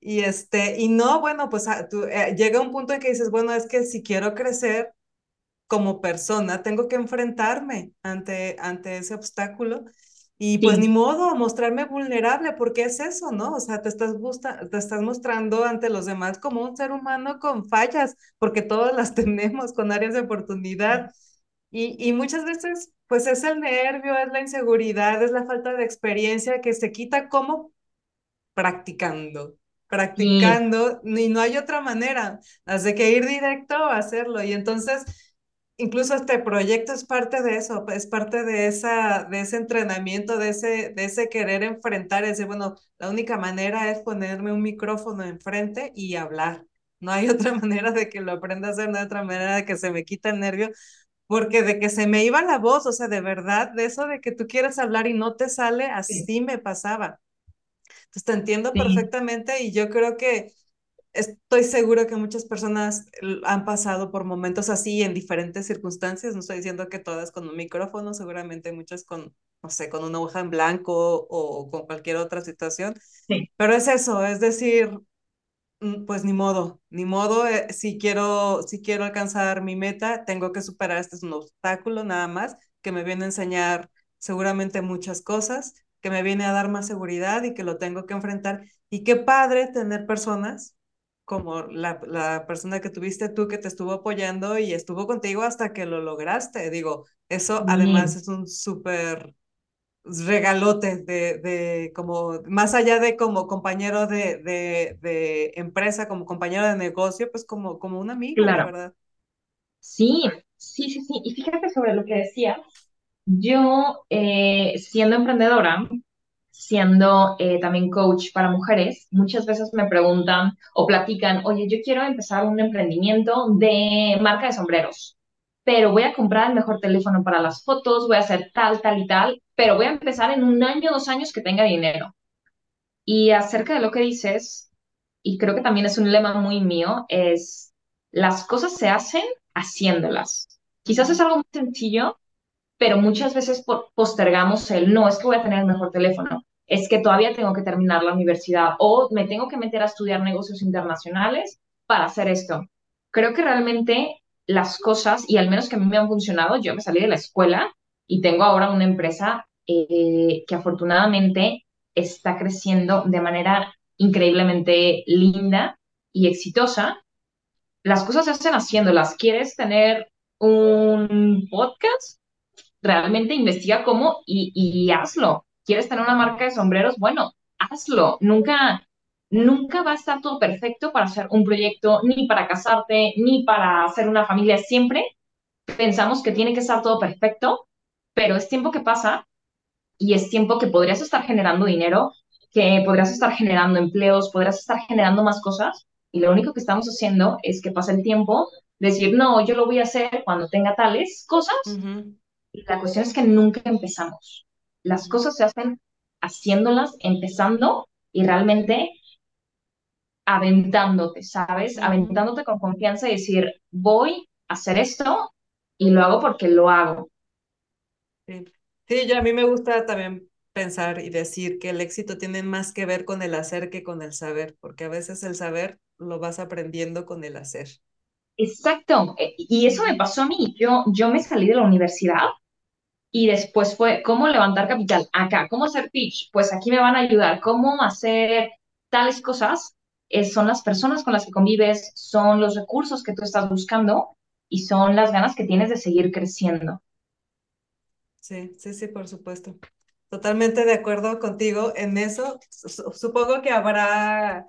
Y este, y no, bueno, pues ah, tú, eh, llega un punto en que dices, bueno, es que si quiero crecer como persona, tengo que enfrentarme ante, ante ese obstáculo. Y pues ni modo, mostrarme vulnerable, porque es eso, ¿no? O sea, te estás, te estás mostrando ante los demás como un ser humano con fallas, porque todas las tenemos, con áreas de oportunidad. Y, y muchas veces, pues es el nervio, es la inseguridad, es la falta de experiencia que se quita como practicando, practicando, y no hay otra manera, hace que ir directo a hacerlo. Y entonces, incluso este proyecto es parte de eso, es parte de, esa, de ese entrenamiento, de ese, de ese querer enfrentar, ese, bueno, la única manera es ponerme un micrófono enfrente y hablar. No hay otra manera de que lo aprenda a hacer, no hay otra manera de que se me quita el nervio, porque de que se me iba la voz, o sea, de verdad, de eso de que tú quieres hablar y no te sale, así me pasaba. Entonces te entiendo perfectamente y yo creo que estoy seguro que muchas personas han pasado por momentos así en diferentes circunstancias. No estoy diciendo que todas con un micrófono, seguramente muchas con, no sé, con una hoja en blanco o, con cualquier otra situación. Sí. Pero es eso, es decir, pues ni modo, ni modo, eh, si quiero, si quiero alcanzar mi meta, tengo que superar, este es un obstáculo nada más, que me viene a enseñar seguramente muchas cosas, que me viene a dar más seguridad y que lo tengo que enfrentar. Y qué padre tener personas como la, la persona que tuviste tú que te estuvo apoyando y estuvo contigo hasta que lo lograste. Digo, eso además es un súper regalote de, de, como, más allá de como compañero de, de, de, empresa, como compañero de negocio, pues como, como un amigo, la verdad. Sí, sí, sí, sí. Y fíjate sobre lo que decía, yo eh, siendo emprendedora, siendo eh, también coach para mujeres, muchas veces me preguntan o platican, oye, yo quiero empezar un emprendimiento de marca de sombreros pero voy a comprar el mejor teléfono para las fotos, voy a hacer tal, tal y tal, pero voy a empezar en un año, dos años que tenga dinero. Y acerca de lo que dices, y creo que también es un lema muy mío, es las cosas se hacen haciéndolas. Quizás es algo muy sencillo, pero muchas veces postergamos el no, es que voy a tener el mejor teléfono, es que todavía tengo que terminar la universidad o me tengo que meter a estudiar negocios internacionales para hacer esto. Creo que realmente las cosas, y al menos que a mí me han funcionado, yo me salí de la escuela y tengo ahora una empresa eh, que afortunadamente está creciendo de manera increíblemente linda y exitosa. Las cosas se hacen haciéndolas. ¿Quieres tener un podcast? Realmente investiga cómo y, y hazlo. ¿Quieres tener una marca de sombreros? Bueno, hazlo. Nunca, nunca va a estar todo perfecto para hacer un proyecto, ni para casarte, ni para hacer una familia. Siempre pensamos que tiene que estar todo perfecto, pero es tiempo que pasa y es tiempo que podrías estar generando dinero, que podrías estar generando empleos, podrías estar generando más cosas y lo único que estamos haciendo es que pasa el tiempo, decir, no, yo lo voy a hacer cuando tenga tales cosas. Y la cuestión es que nunca empezamos. Las cosas se hacen haciéndolas, empezando y realmente aventándote, ¿sabes? Aventándote con confianza y decir, voy a hacer esto y lo hago porque lo hago. Sí, sí yo a mí me gusta también pensar y decir que el éxito tiene más que ver con el hacer que con el saber, porque a veces el saber lo vas aprendiendo con el hacer. Exacto, e, y eso me pasó a mí. Yo, yo me salí de la universidad y después fue cómo levantar capital acá, cómo hacer pitch, pues aquí me van a ayudar, cómo hacer tales cosas son las personas con las que convives, son los recursos que tú estás buscando y son las ganas que tienes de seguir creciendo. Sí, sí, sí, por supuesto. Totalmente de acuerdo contigo en eso. Supongo que habrá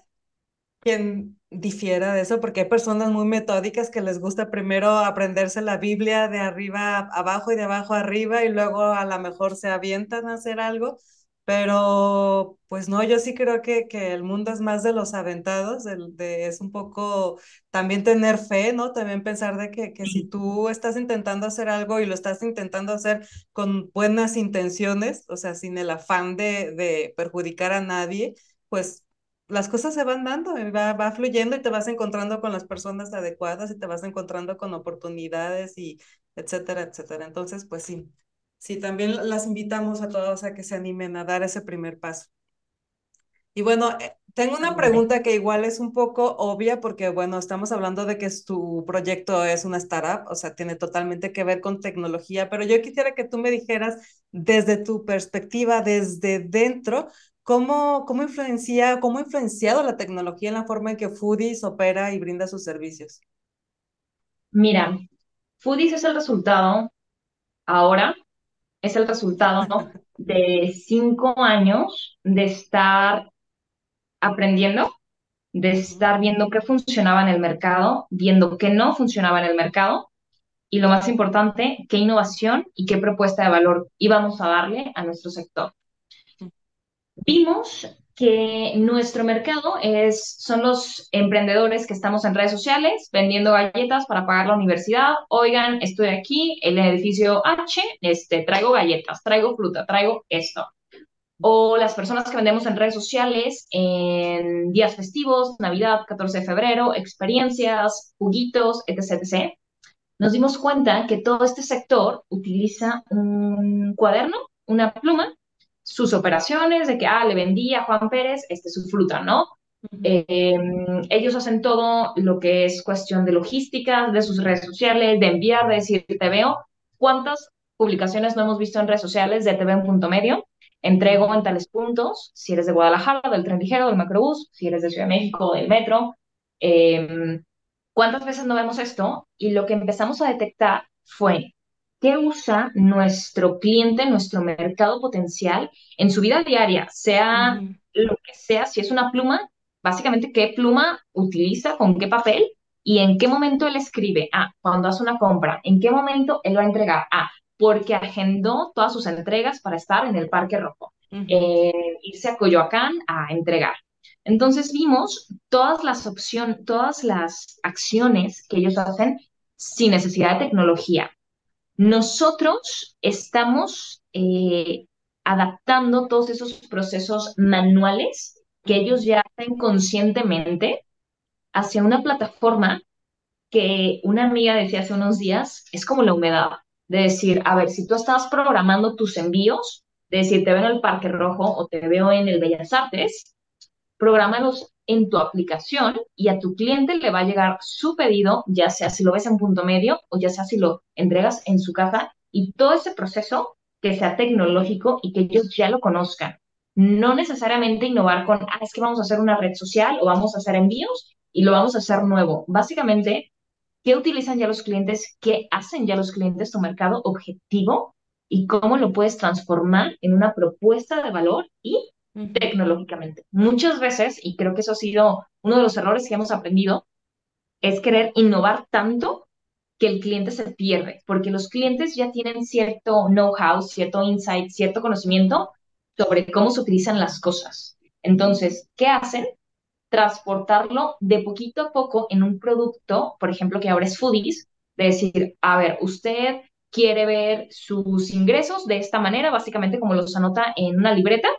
quien difiera de eso, porque hay personas muy metódicas que les gusta primero aprenderse la Biblia de arriba abajo y de abajo arriba y luego a lo mejor se avientan a hacer algo Pero, pues no, yo sí creo que, que el mundo es más de los aventados, de, de- es un poco también tener fe, ¿no? También pensar de que, que si tú estás intentando hacer algo y lo estás intentando hacer con buenas intenciones, o sea, sin el afán de, de perjudicar a nadie, pues las cosas se van dando, va, va fluyendo y te vas encontrando con las personas adecuadas y te vas encontrando con oportunidades y etcétera, etcétera. Entonces, pues sí. Sí, también las invitamos a todos a que se animen a dar ese primer paso. Y bueno, eh, tengo una pregunta que igual es un poco obvia porque, bueno, estamos hablando de que tu proyecto es una startup, o sea, tiene totalmente que ver con tecnología, pero yo quisiera que tú me dijeras desde tu perspectiva, desde dentro, cómo, cómo influencia, cómo ha influenciado la tecnología en la forma en que Foodies opera y brinda sus servicios. Mira, Foodies es el resultado ahora es el resultado de cinco años de estar aprendiendo, de estar viendo qué funcionaba en el mercado, viendo qué no funcionaba en el mercado y lo más importante, qué innovación y qué propuesta de valor íbamos a darle a nuestro sector. Vimos que nuestro mercado es, son los emprendedores que estamos en redes sociales vendiendo galletas para pagar la universidad. Oigan, estoy aquí el edificio H, este, traigo galletas, traigo fruta, traigo esto. O las personas que vendemos en redes sociales en días festivos, Navidad, 14 de febrero, experiencias, juguitos, etc, etc. Nos dimos cuenta que todo este sector utiliza un cuaderno, una pluma, sus operaciones, de que, ah, le vendí a Juan Pérez este, su fruta, ¿no? Eh, ellos hacen todo lo que es cuestión de logística, de sus redes sociales, de enviar, de decir, te veo. ¿Cuántas publicaciones no hemos visto en redes sociales de TV en punto medio? Entrego en tales puntos, si eres de Guadalajara, del tren ligero, del macrobús, si eres de Ciudad de México, del metro. Eh, ¿Cuántas veces no vemos esto? Y lo que empezamos a detectar fue qué usa nuestro cliente, nuestro mercado potencial en su vida diaria, sea lo que sea, si es una pluma, básicamente qué pluma utiliza, con qué papel y en qué momento él escribe. Ah, cuando hace una compra, en qué momento él va a entregar. Ah, porque agendó todas sus entregas para estar en el Parque Rojo, eh, irse a Coyoacán a entregar. Entonces vimos todas las opciones, todas las acciones que ellos hacen sin necesidad de tecnología. Nosotros estamos eh, adaptando todos esos procesos manuales que ellos ya hacen conscientemente hacia una plataforma que una amiga decía hace unos días, es como la humedad, de decir, a ver, si tú estás programando tus envíos, de decir, te veo en el Parque Rojo o te veo en el Bellas Artes, prográmalos en tu aplicación y a tu cliente le va a llegar su pedido, ya sea si lo ves en punto medio o ya sea si lo entregas en su casa y todo ese proceso que sea tecnológico y que ellos ya lo conozcan. No necesariamente innovar con, ah, es que vamos a hacer una red social o vamos a hacer envíos y lo vamos a hacer nuevo. Básicamente, ¿qué utilizan ya los clientes? ¿Qué hacen ya los clientes tu mercado objetivo? ¿Y cómo lo puedes transformar en una propuesta de valor y tecnológicamente. Muchas veces, y creo que eso ha sido uno de los errores que hemos aprendido, es querer innovar tanto que el cliente se pierde, porque los clientes ya tienen cierto know-how, cierto insight, cierto conocimiento sobre cómo se utilizan las cosas. Entonces, ¿qué hacen? Transportarlo de poquito a poco en un producto, por ejemplo, que ahora es Foodies, de decir, a ver, usted quiere ver sus ingresos de esta manera, básicamente como los anota en una libreta,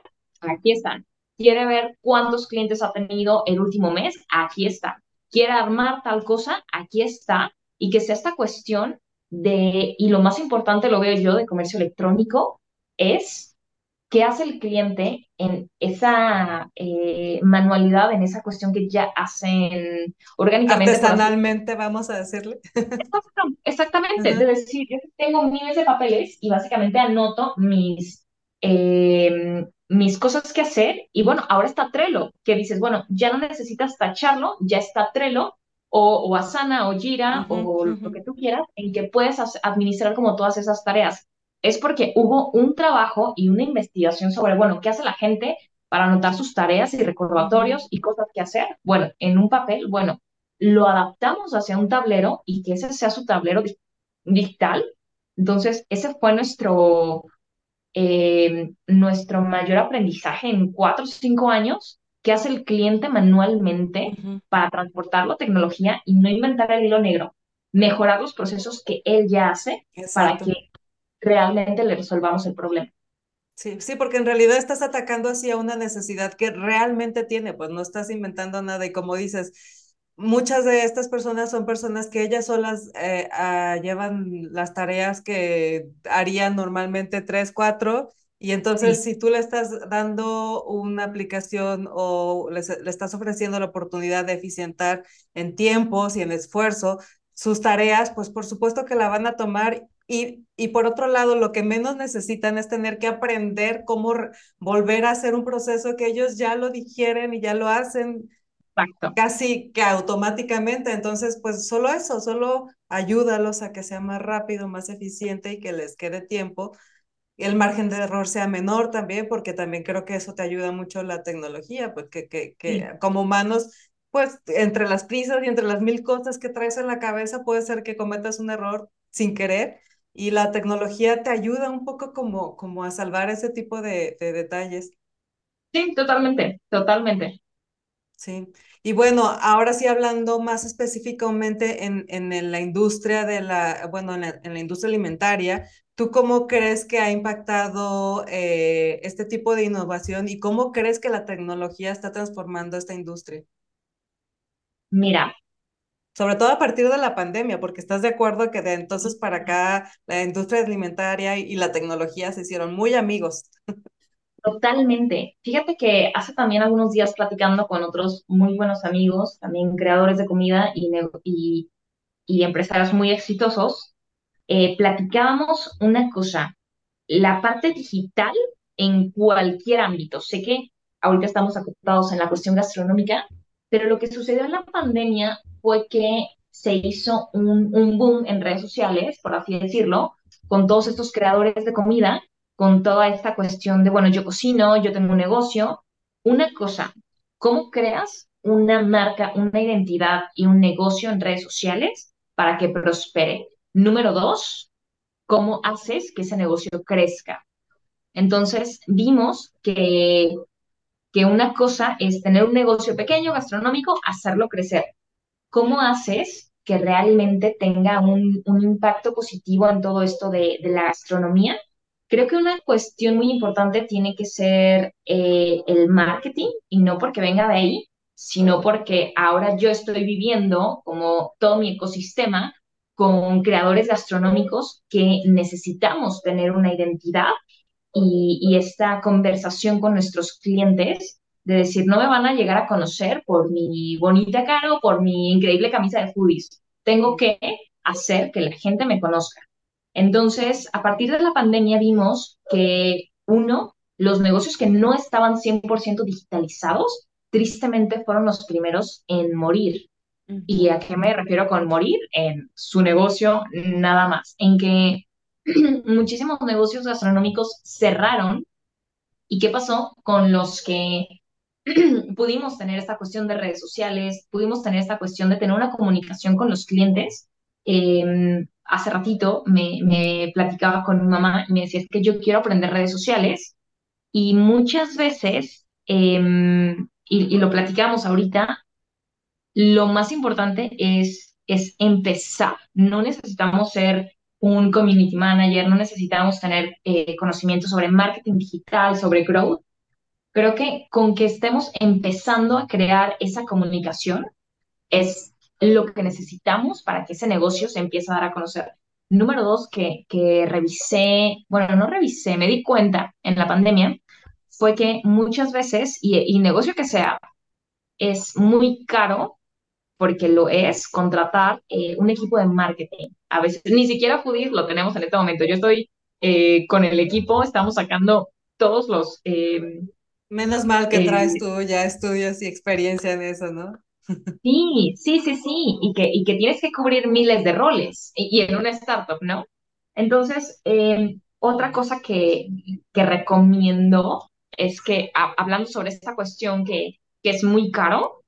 aquí están. Quiere ver cuántos clientes ha tenido el último mes, aquí está. Quiere armar tal cosa, aquí está. Y que sea esta cuestión de, y lo más importante lo veo yo de comercio electrónico, es qué hace el cliente en esa eh, manualidad, en esa cuestión que ya hacen orgánicamente, Artesanalmente, vamos a decirle. Exactamente, de Ajá, decir, yo tengo miles de papeles y básicamente anoto mis, eh, mis cosas que hacer y bueno, ahora está Trello, que dices, bueno, ya no necesitas tacharlo, ya está Trello o, o Asana o Jira o lo que tú quieras en que puedes administrar como todas esas tareas. Es porque hubo un trabajo y una investigación sobre, bueno, ¿qué hace la gente para anotar sus tareas y recordatorios y cosas que hacer? Bueno, en un papel, bueno lo adaptamos hacia un tablero y que ese sea su tablero di- digital. Entonces, ese fue nuestro, eh, nuestro mayor aprendizaje en cuatro o cinco años, que hace el cliente manualmente para transportar la tecnología y no inventar el hilo negro, mejorar los procesos que él ya hace para que realmente le resolvamos el problema. Sí, sí, porque en realidad estás atacando así a una necesidad que realmente tiene, pues no estás inventando nada y como dices, muchas de estas personas son personas que ellas solas eh, ah, llevan las tareas que harían normalmente tres, cuatro, y entonces si tú le estás dando una aplicación o le, le estás ofreciendo la oportunidad de eficientar en tiempos y en esfuerzo sus tareas, pues por supuesto que la van a tomar y, y, por otro lado, lo que menos necesitan es tener que aprender cómo volver a hacer un proceso que ellos ya lo digieren y ya lo hacen casi que automáticamente. Entonces, pues solo eso, solo ayúdalos a que sea más rápido, más eficiente y que les quede tiempo. El margen de error sea menor también, porque también creo que eso te ayuda mucho la tecnología, pues que, que, como humanos pues entre las prisas y entre las mil cosas que traes en la cabeza, puede ser que cometas un error sin querer y la tecnología te ayuda un poco como, como a salvar ese tipo de, de detalles. Sí, totalmente, totalmente. Sí, y bueno, ahora sí hablando más específicamente en, en la industria de la, bueno, en la, industria alimentaria, ¿tú cómo crees que ha impactado eh, este tipo de innovación y cómo crees que la tecnología está transformando esta industria? Mira, sobre todo a partir de la pandemia, porque estás de acuerdo que de entonces para acá la industria alimentaria y, la tecnología se hicieron muy amigos. Totalmente. Fíjate que hace también algunos días platicando con otros muy buenos amigos, también creadores de comida y, y, y empresarios muy exitosos, eh, platicábamos una cosa, la parte digital en cualquier ámbito. Sé que ahorita estamos acotados en la cuestión gastronómica, pero lo que sucedió en la pandemia fue que se hizo un, un boom en redes sociales, por así decirlo, con todos estos creadores de comida, con toda esta cuestión de, bueno, yo cocino, yo tengo un negocio. Una cosa, ¿cómo creas una marca, una identidad y un negocio en redes sociales para que prospere? Número dos, ¿cómo haces que ese negocio crezca? Entonces, vimos que que una cosa es tener un negocio pequeño, gastronómico, hacerlo crecer. ¿Cómo haces que realmente tenga un, impacto positivo en todo esto de, la gastronomía? Creo que una cuestión muy importante tiene que ser eh, el marketing y no porque venga de ahí, sino porque ahora yo estoy viviendo como todo mi ecosistema con creadores gastronómicos que necesitamos tener una identidad y, esta conversación con nuestros clientes de decir, no me van a llegar a conocer por mi bonita cara o por mi increíble camisa de hoodies. Tengo que hacer que la gente me conozca. Entonces, a partir de la pandemia vimos que, uno, los negocios que no estaban 100% digitalizados, tristemente fueron los primeros en morir. ¿Y a qué me refiero con morir? En su negocio, nada más. En que muchísimos negocios gastronómicos cerraron. ¿Y qué pasó con los que pudimos tener esta cuestión de redes sociales, pudimos tener esta cuestión de tener una comunicación con los clientes? Em, hace ratito me, platicaba con mi mamá y me decía, es que yo quiero aprender redes sociales y muchas veces, y, y, lo platicamos ahorita, lo más importante es, es empezar. No necesitamos ser un community manager, no necesitamos tener eh, conocimiento sobre marketing digital, sobre growth. Creo que con que estemos empezando a crear esa comunicación es lo que necesitamos para que ese negocio se empiece a dar a conocer. Número dos, que, que revisé, bueno, no revisé, me di cuenta en la pandemia, fue que muchas veces, y, y negocio que sea, es muy caro porque lo es contratar eh, un equipo de marketing. A veces ni siquiera foodies lo tenemos en este momento. Yo estoy eh, con el equipo, estamos sacando todos los... Em, Menos mal que traes eh, tú ya estudios y experiencia en eso, ¿no? Sí, sí, sí, sí, y que, y que tienes que cubrir miles de roles y, en una startup, ¿no? Entonces, em, otra cosa que, que recomiendo es que, hablando sobre esta cuestión que, que es muy caro,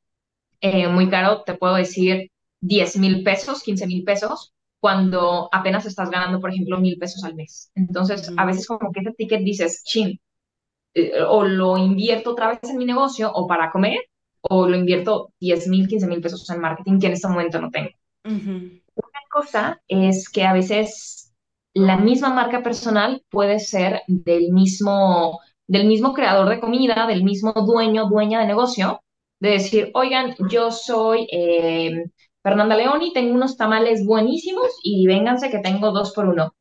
eh, muy caro, te puedo decir 10 mil pesos, 15 mil pesos, cuando apenas estás ganando, por ejemplo, mil pesos al mes. Entonces, a veces como que ese ticket dices, chin, eh, o lo invierto otra vez en mi negocio o para comer, o lo invierto 10 mil, 15 mil pesos en marketing que en este momento no tengo. Una cosa es que a veces la misma marca personal puede ser del mismo, del mismo creador de comida, del mismo dueño, dueña de negocio, de decir, oigan, yo soy eh, Fernanda León y tengo unos tamales buenísimos y vénganse que tengo dos por uno.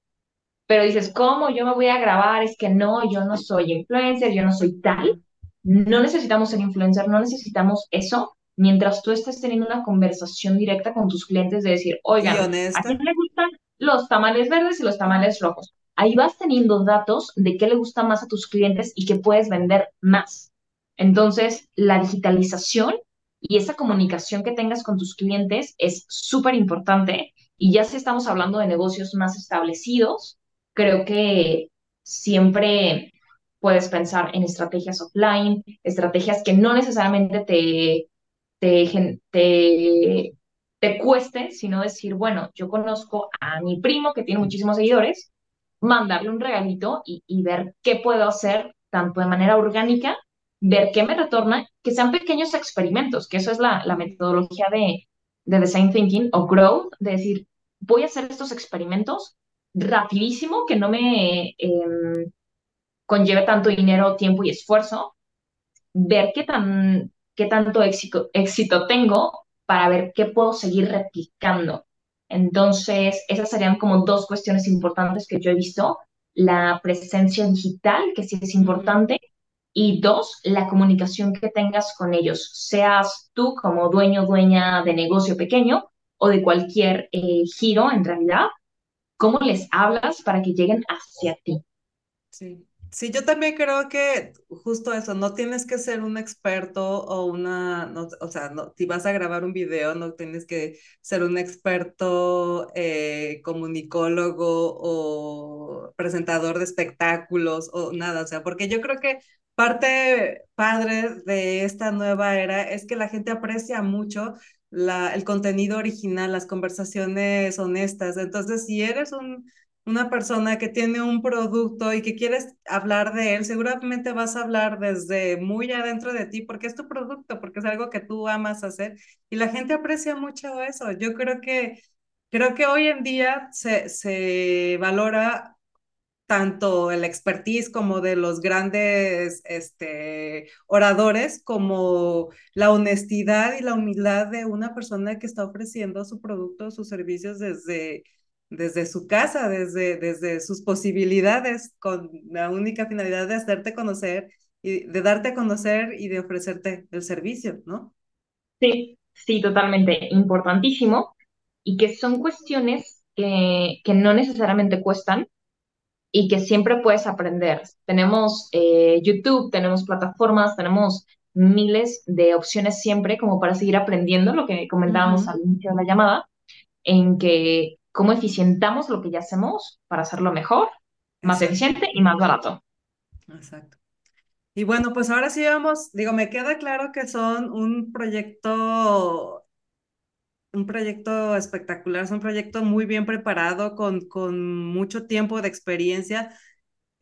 Pero dices, ¿cómo yo me voy a grabar? Es que no, yo no soy influencer, yo no soy tal. No necesitamos ser influencer, no necesitamos eso mientras tú estés teniendo una conversación directa con tus clientes de decir, oigan, ¿a quién le gustan los tamales verdes y los tamales rojos? Ahí vas teniendo datos de qué le gusta más a tus clientes y qué puedes vender más. Entonces, la digitalización y esa comunicación que tengas con tus clientes es súper importante. Y ya si estamos hablando de negocios más establecidos, creo que siempre puedes pensar en estrategias offline, estrategias que no necesariamente te, te, te, te cueste, sino decir, bueno, yo conozco a mi primo que tiene muchísimos seguidores, mandarle un regalito y, ver qué puedo hacer tanto de manera orgánica, ver qué me retorna, que sean pequeños experimentos, que eso es la, la metodología de, de design thinking o growth, de decir, voy a hacer estos experimentos rapidísimo, que no me em, conlleve tanto dinero, tiempo y esfuerzo, ver qué, tan, qué tanto éxito, éxito tengo para ver qué puedo seguir replicando. Entonces, esas serían como dos cuestiones importantes que yo he visto. La presencia digital, que sí es importante, y dos, la comunicación que tengas con ellos, seas tú como dueño, dueña de negocio pequeño o de cualquier eh, giro en realidad, cómo les hablas para que lleguen hacia ti. Sí. Sí, yo también creo que justo eso, no tienes que ser un experto o una, o sea, si vas a grabar un video, no tienes que ser un experto eh, comunicólogo o presentador de espectáculos o nada, o sea, porque yo creo que parte padre de esta nueva era es que la gente aprecia mucho la, el contenido original, las conversaciones honestas. Entonces, si eres un, una persona que tiene un producto y que quieres hablar de él, seguramente vas a hablar desde muy adentro de ti porque es tu producto, porque es algo que tú amas hacer y la gente aprecia mucho eso. Yo creo que, creo que hoy en día se, se valora tanto el expertise como de los grandes este, oradores, como la honestidad y la humildad de una persona que está ofreciendo su producto, sus servicios desde, desde su casa, desde, desde sus posibilidades, con la única finalidad de hacerte conocer y de darte a conocer y de ofrecerte el servicio, ¿no? Sí, sí, totalmente, importantísimo, y que son cuestiones que, que no necesariamente cuestan, y que siempre puedes aprender. Tenemos eh, YouTube, tenemos plataformas, tenemos miles de opciones siempre como para seguir aprendiendo, lo que comentábamos al inicio de la llamada, en que cómo eficientamos lo que ya hacemos para hacerlo mejor, más eficiente y más barato. Exacto. Y bueno, pues ahora sí vamos, digo, me queda claro que son un proyecto un proyecto espectacular, es un proyecto muy bien preparado, con, con mucho tiempo de experiencia.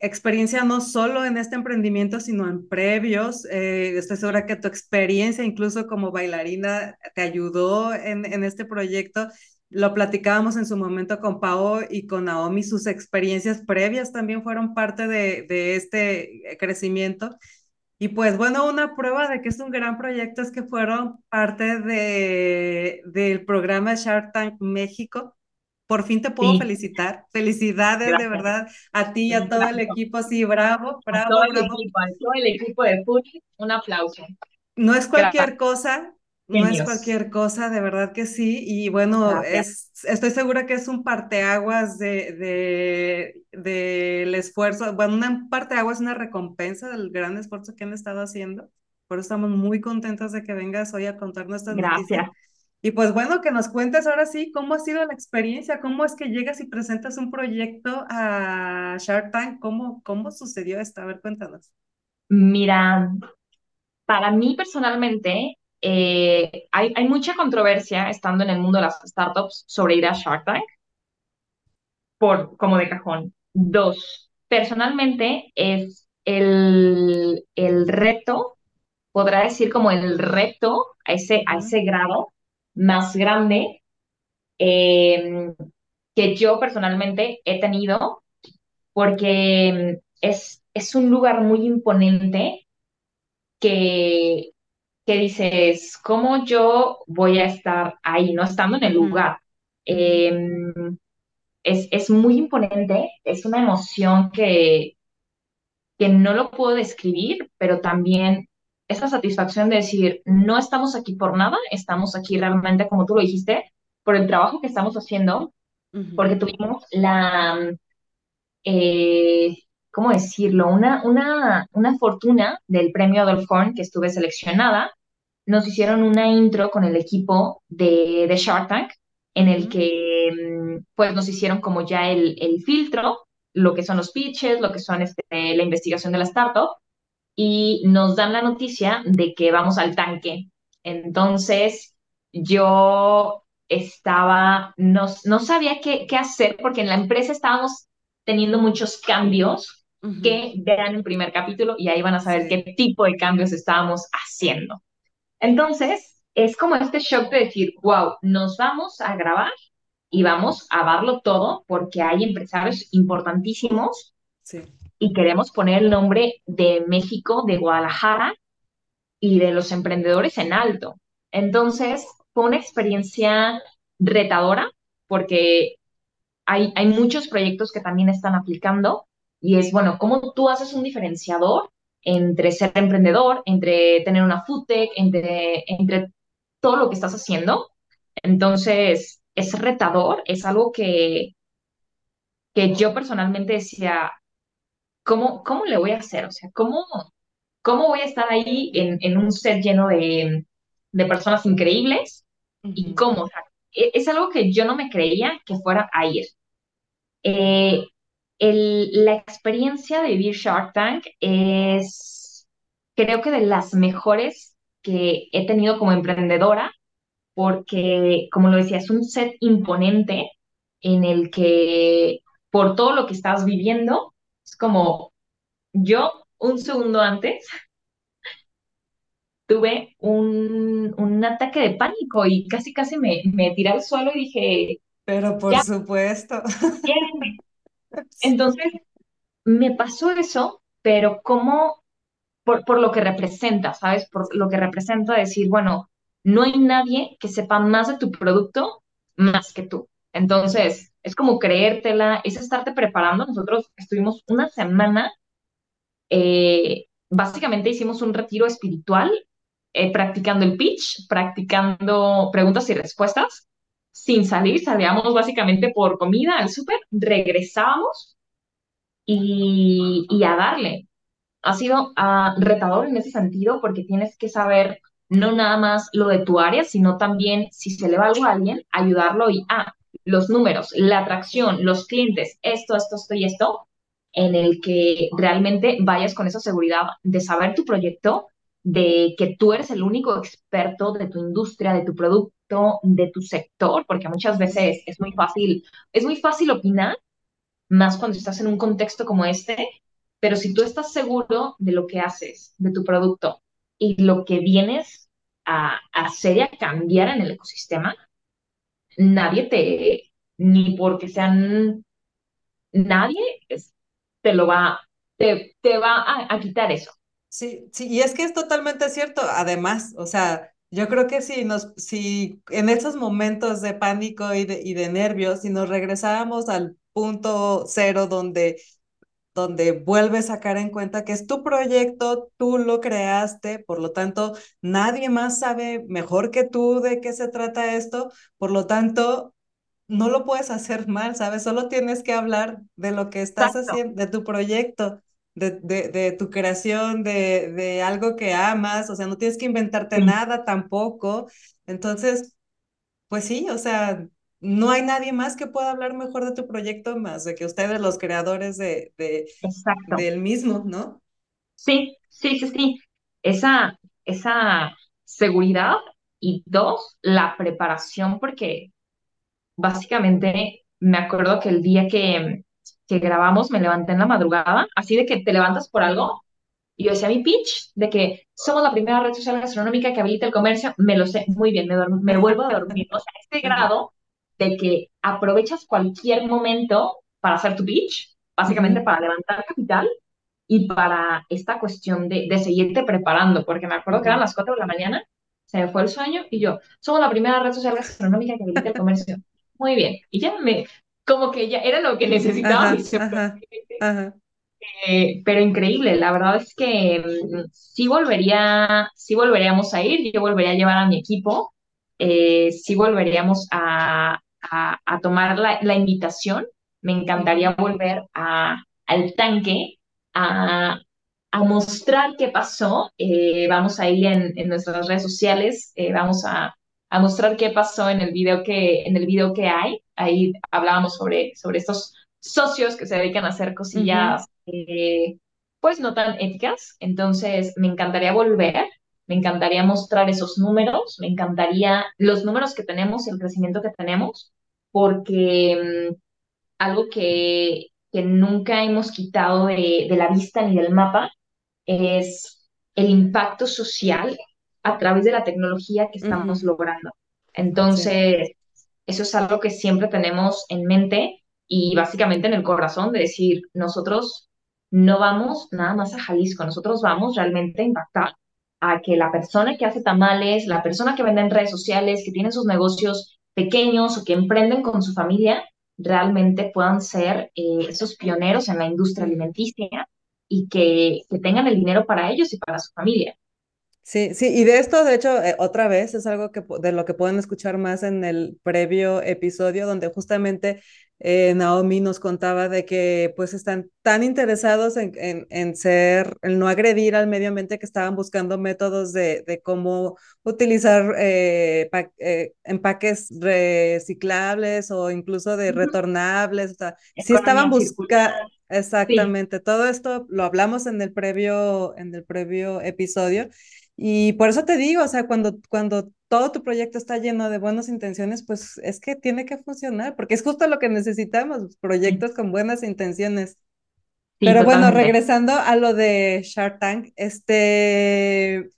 Experiencia no solo en este emprendimiento, sino en previos. Eh, estoy segura que tu experiencia, incluso como bailarina, te ayudó en, en este proyecto. Lo platicábamos en su momento con Pao y con Naomi, sus experiencias previas también fueron parte de, de este crecimiento. Y pues bueno, una prueba de que es un gran proyecto es que fueron parte de, del programa Shark Tank México. Por fin te puedo felicitar. Felicidades de verdad a ti y a todo el equipo. Sí, bravo, bravo, todo El equipo, a todo el equipo de fútbol, un aplauso. No es cualquier cosa, no es cualquier cosa, de verdad que sí. Y bueno, es, estoy segura que es un parteaguas de, de, del esfuerzo. Bueno, una parteaguas, una recompensa del gran esfuerzo que han estado haciendo. Por eso estamos muy contentos de que vengas hoy a contarnos estas Gracias. noticias. Y pues bueno, que nos cuentes ahora sí cómo ha sido la experiencia, cómo es que llegas y presentas un proyecto a Shark Tank, cómo, cómo sucedió esto. A ver, cuéntanos. Mira, para mí personalmente eh, hay, hay, mucha controversia estando en el mundo de las startups sobre ir a Shark Tank. por, como de cajón. Dos, personalmente es el, el reto, podrá decir como el reto a ese, a ese grado más grande eh, que yo personalmente he tenido, porque es, es un lugar muy imponente que, que dices, ¿cómo yo voy a estar ahí, no estando en el lugar? Eh, es, es muy imponente, es una emoción que, que no lo puedo describir, pero también esa satisfacción de decir, no estamos aquí por nada, estamos aquí realmente, como tú lo dijiste, por el trabajo que estamos haciendo, porque tuvimos la, eh, ¿cómo decirlo? Una, una, una fortuna del premio Adolf Horn que estuve seleccionada. Nos hicieron una intro con el equipo de, de Shark Tank, en el que mm, pues nos hicieron como ya el, el filtro, lo que son los pitches, lo que son este, la investigación de la startup, y nos dan la noticia de que vamos al tanque. Entonces, yo estaba, no, no sabía qué, qué hacer porque en la empresa estábamos teniendo muchos cambios que vean el primer capítulo y ahí van a saber qué tipo de cambios estábamos haciendo. Entonces, es como este shock de decir, wow, nos vamos a grabar y vamos a darlo todo porque hay empresarios importantísimos sí. y queremos poner el nombre de México, de Guadalajara y de los emprendedores en alto. Entonces, fue una experiencia retadora porque hay, hay muchos proyectos que también están aplicando y es, bueno, ¿cómo tú haces un diferenciador entre ser emprendedor, entre tener una food tech, entre, entre todo lo que estás haciendo? Entonces, es retador, es algo que, que yo personalmente decía, ¿cómo, ¿cómo le voy a hacer? O sea, ¿cómo, cómo voy a estar ahí en, en un set lleno de, de personas increíbles? ¿Y cómo? O sea, es algo que yo no me creía que fuera a ir. Eh, el, la experiencia de vivir Shark Tank es, creo que de las mejores que he tenido como emprendedora, porque, como lo decía, es un set imponente en el que por todo lo que estás viviendo, es como yo un segundo antes tuve un, un ataque de pánico y casi casi me, me tiré al suelo y dije, pero por ya, supuesto. Entonces, me pasó eso, pero como por, por lo que representa, ¿sabes? Por lo que representa decir, bueno, no hay nadie que sepa más de tu producto más que tú. Entonces, es como creértela, es estarte preparando. Nosotros estuvimos una semana, eh, básicamente hicimos un retiro espiritual, eh, practicando el pitch, practicando preguntas y respuestas, sin salir, salíamos básicamente por comida al súper, regresábamos y, a darle. Ha sido uh, retador en ese sentido porque tienes que saber no nada más lo de tu área, sino también si se le va algo a alguien, ayudarlo y, ah, los números, la atracción, los clientes, esto, esto, esto y esto, en el que realmente vayas con esa seguridad de saber tu proyecto, de que tú eres el único experto de tu industria, de tu producto, de tu sector, porque muchas veces es muy fácil, es muy fácil opinar, más cuando estás en un contexto como este, pero si tú estás seguro de lo que haces, de tu producto y lo que vienes a, a hacer y a cambiar en el ecosistema, nadie te, ni porque sean nadie, te lo va, te, te va a, a quitar eso. Sí, sí, y es que es totalmente cierto. Además, o sea, yo creo que si nos, si en esos momentos de pánico y de, y de nervios, si nos regresábamos al punto cero donde, donde vuelves a caer en cuenta que es tu proyecto, tú lo creaste, por lo tanto, nadie más sabe mejor que tú de qué se trata esto, por lo tanto, no lo puedes hacer mal, ¿sabes? Solo tienes que hablar de lo que estás Exacto. haciendo, de tu proyecto de, de, de tu creación, de, de, algo que amas, o sea, no tienes que inventarte Sí. nada tampoco. Entonces, pues sí, o sea, no hay nadie más que pueda hablar mejor de tu proyecto más de que ustedes, los creadores de, de, del mismo, ¿no? Sí, sí, sí, sí. Esa, esa seguridad y dos, la preparación, porque básicamente me acuerdo que el día que, que grabamos me levanté en la madrugada, así de que te levantas por algo. Y yo decía mi pitch de que somos la primera red social gastronómica que habilita el comercio, me lo sé muy bien, me, me vuelvo a dormir. O sea, este grado de que aprovechas cualquier momento para hacer tu pitch, básicamente para levantar capital y para esta cuestión de, de seguirte preparando, porque me acuerdo que eran las 4 de la mañana, se me fue el sueño y yo, somos la primera red social gastronómica que habilita el comercio. Muy bien. Y ya me, como que ya era lo que necesitaba. Eh, pero increíble, la verdad es que mm, sí volvería, sí volveríamos a ir, yo volvería a llevar a mi equipo, eh, sí volveríamos a, a, tomar la, la, invitación, me encantaría volver a, al tanque a, a mostrar qué pasó. Eh, vamos a ir en, en, nuestras redes sociales, vamos a, a, mostrar qué pasó en el video que, en el video que hay. Ahí hablábamos sobre, sobre estos socios que se dedican a hacer cosillas, eh, pues no tan éticas. Entonces, me encantaría volver, me encantaría mostrar esos números, me encantaría los números que tenemos, el crecimiento que tenemos, porque mm, algo que, que nunca hemos quitado de, de, la vista ni del mapa es el impacto social a través de la tecnología que estamos uh -huh. logrando. Entonces, sí. eso es algo que siempre tenemos en mente y básicamente en el corazón de decir, nosotros no vamos nada más a Jalisco, nosotros vamos realmente a impactar a que la persona que hace tamales, la persona que vende en redes sociales, que tiene sus negocios pequeños o que emprenden con su familia, realmente puedan ser eh, esos pioneros en la industria alimenticia y que, que, tengan el dinero para ellos y para su familia. Sí, sí, y de esto, de hecho, eh, otra vez es algo que de lo que pueden escuchar más en el previo episodio, donde justamente eh, Naomi nos contaba de que pues están tan interesados en, en, en, ser, en no agredir al medio ambiente que estaban buscando métodos de, de cómo utilizar eh, pa, eh, empaques reciclables o incluso de retornables. O sea, sí estaban buscando, exactamente, sí. todo esto lo hablamos en el previo, en el previo episodio. Y por eso te digo, o sea, cuando, cuando todo tu proyecto está lleno de buenas intenciones, pues es que tiene que funcionar, porque es justo lo que necesitamos, proyectos con buenas intenciones. Sí, Pero totalmente. bueno, regresando a lo de Shark Tank, este,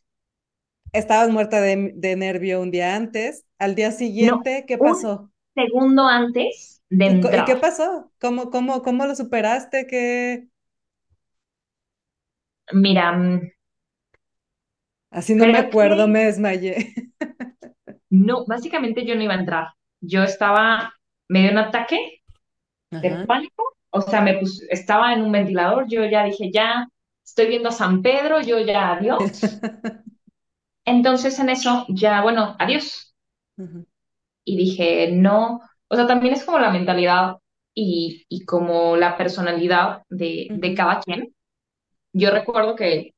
estabas muerta de, de nervio un día antes, al día siguiente, no, ¿qué pasó? Un segundo antes de entrar. ¿Y qué pasó? ¿Cómo, cómo, cómo lo superaste? ¿Qué... Mira, mm, Así no Creo me acuerdo, que... me desmayé. No, básicamente yo no iba a entrar. Yo estaba, me dio un ataque Ajá. de pánico. O sea, me puse, estaba en un ventilador. Yo ya dije, ya estoy viendo a San Pedro, yo ya adiós. Entonces en eso, ya, bueno, adiós. Ajá. Y dije, no. O sea, también es como la mentalidad y, y como la personalidad de, de cada quien. Yo recuerdo que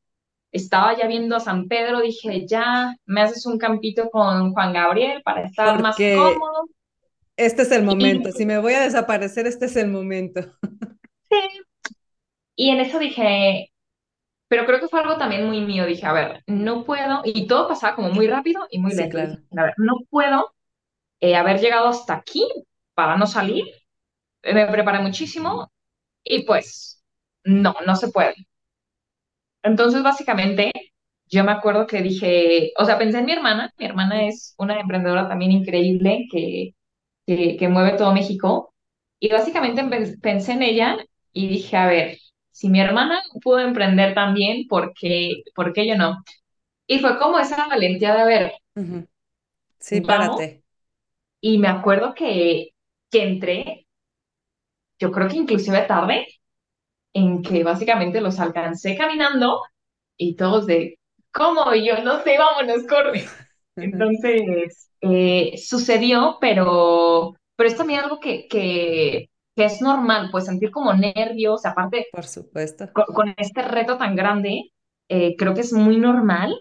estaba ya viendo a San Pedro, dije, ya me haces un campito con Juan Gabriel para estar Porque más cómodo. Este es el momento, y, si me voy a desaparecer, este es el momento. Sí. Y en eso dije, pero creo que fue algo también muy mío, dije, a ver, no puedo, y todo pasaba como muy rápido y muy sí, lento. Claro. A ver, no puedo eh, haber llegado hasta aquí para no salir. Me preparé muchísimo y pues no, no se puede. Entonces, básicamente, yo me acuerdo que dije, o sea, pensé en mi hermana, mi hermana es una emprendedora también increíble que, que, que mueve todo México, y básicamente pensé en ella y dije, a ver, si mi hermana pudo emprender también, ¿por qué, ¿por qué yo no? Y fue como esa valentía de ver. Uh -huh. Sí, vamos, párate. Y me acuerdo que, que entré, yo creo que inclusive tarde, en que básicamente los alcancé caminando y todos de, ¿cómo? Y yo, no sé, vámonos, corre. Entonces, eh, sucedió, pero, pero es también algo que, que, que, es normal, pues sentir como nervios, aparte, por supuesto, con, con este reto tan grande, eh, creo que es muy normal,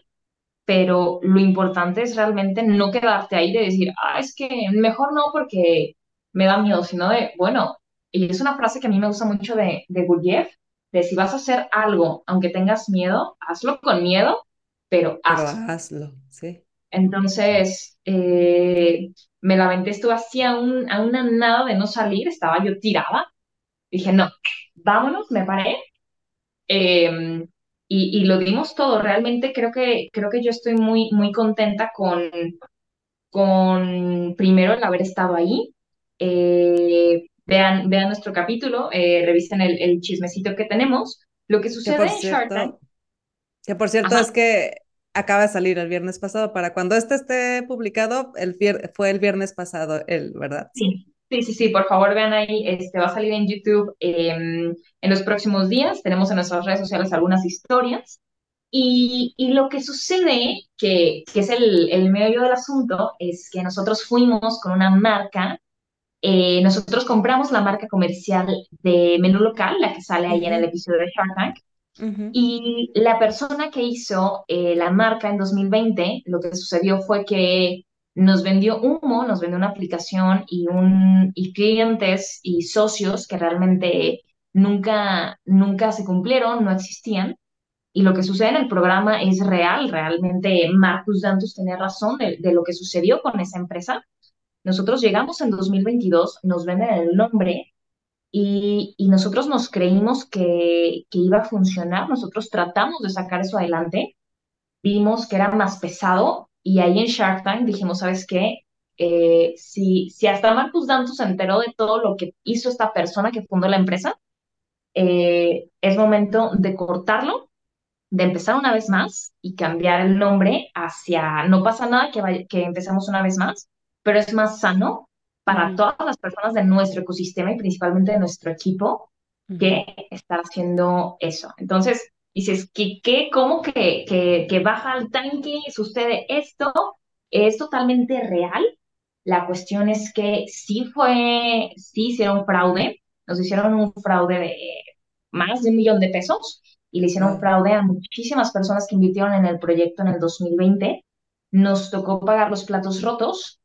pero lo importante es realmente no quedarte ahí de decir, ah, es que mejor no porque me da miedo, sino de, bueno, y es una frase que a mí me gusta mucho de, de Gurdjieff, de si vas a hacer algo, aunque tengas miedo, hazlo con miedo, pero hazlo. Pero hazlo, sí. Entonces, eh, me la aventé, estuve así a, un, a una nada de no salir, estaba yo tirada. Dije, no, vámonos, me paré. Em, y, y, lo dimos todo. Realmente creo que, creo que yo estoy muy, muy contenta con, con primero el haber estado ahí. Eh, vean, vean nuestro capítulo, eh, revisen el, el, chismecito que tenemos. Lo que sucede que en Shark Tank. Que por cierto Ajá. es que acaba de salir el viernes pasado. Para cuando este esté publicado, el fue el viernes pasado, el, ¿verdad? Sí. Sí, sí, sí, por favor vean ahí, este va a salir en YouTube eh, en los próximos días. Tenemos en nuestras redes sociales algunas historias. Y, y lo que sucede, que, que es el, el, medio del asunto, es que nosotros fuimos con una marca, eh, nosotros compramos la marca comercial de menú local, la que sale ahí en el episodio de Shark Tank, Uh -huh. Y la persona que hizo eh, la marca en 2020, lo que sucedió fue que nos vendió humo, nos vendió una aplicación y, un, y clientes y socios que realmente nunca, nunca se cumplieron, no existían. Y lo que sucede en el programa es real, realmente Marcus Dantus tenía razón de, de lo que sucedió con esa empresa. Nosotros llegamos en 2022, nos venden el nombre y, nosotros nos creímos que, iba a funcionar, nosotros tratamos de sacar eso adelante, vimos que era más pesado y ahí en Shark Tank dijimos, ¿sabes qué? Eh, si, si hasta Marcus Dantus se enteró de todo lo que hizo esta persona que fundó la empresa, eh, es momento de cortarlo, de empezar una vez más y cambiar el nombre hacia, no pasa nada que, vaya, que empecemos una vez más, pero es más sano para todas las personas de nuestro ecosistema y principalmente de nuestro equipo que estar haciendo eso. Entonces, dices, ¿qué, qué cómo que, que, que baja el tanque, sucede esto? Es totalmente real. La cuestión es que sí fue, sí hicieron fraude, nos hicieron un fraude de más de un millón de pesos y le hicieron fraude a muchísimas personas que invirtieron en el proyecto en el 2020. Nos tocó pagar los platos rotos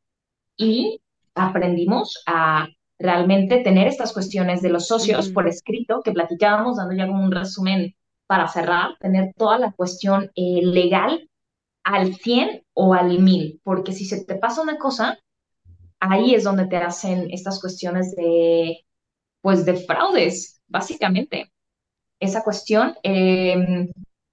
y aprendimos a realmente tener estas cuestiones de los socios uh -huh. por escrito que platicábamos, dando ya como un resumen para cerrar, tener toda la cuestión eh, legal al 100 o al 1000, porque si se te pasa una cosa, ahí es donde te hacen estas cuestiones de, pues, de fraudes, básicamente. Esa cuestión eh,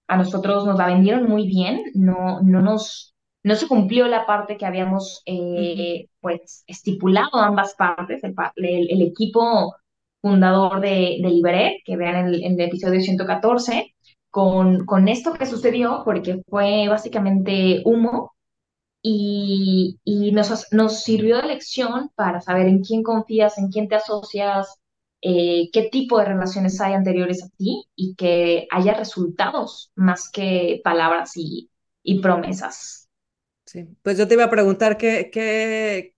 a nosotros nos la vendieron muy bien, no, no nos no se cumplió la parte que habíamos eh, pues estipulado ambas partes, el, el, el equipo fundador de, de Liberet, que vean el, el episodio 114, con, con, esto que sucedió, porque fue básicamente humo y, y nos, nos, sirvió de lección para saber en quién confías, en quién te asocias, eh, qué tipo de relaciones hay anteriores a ti y que haya resultados más que palabras y, y promesas. Sí, pues yo te iba a preguntar qué, qué,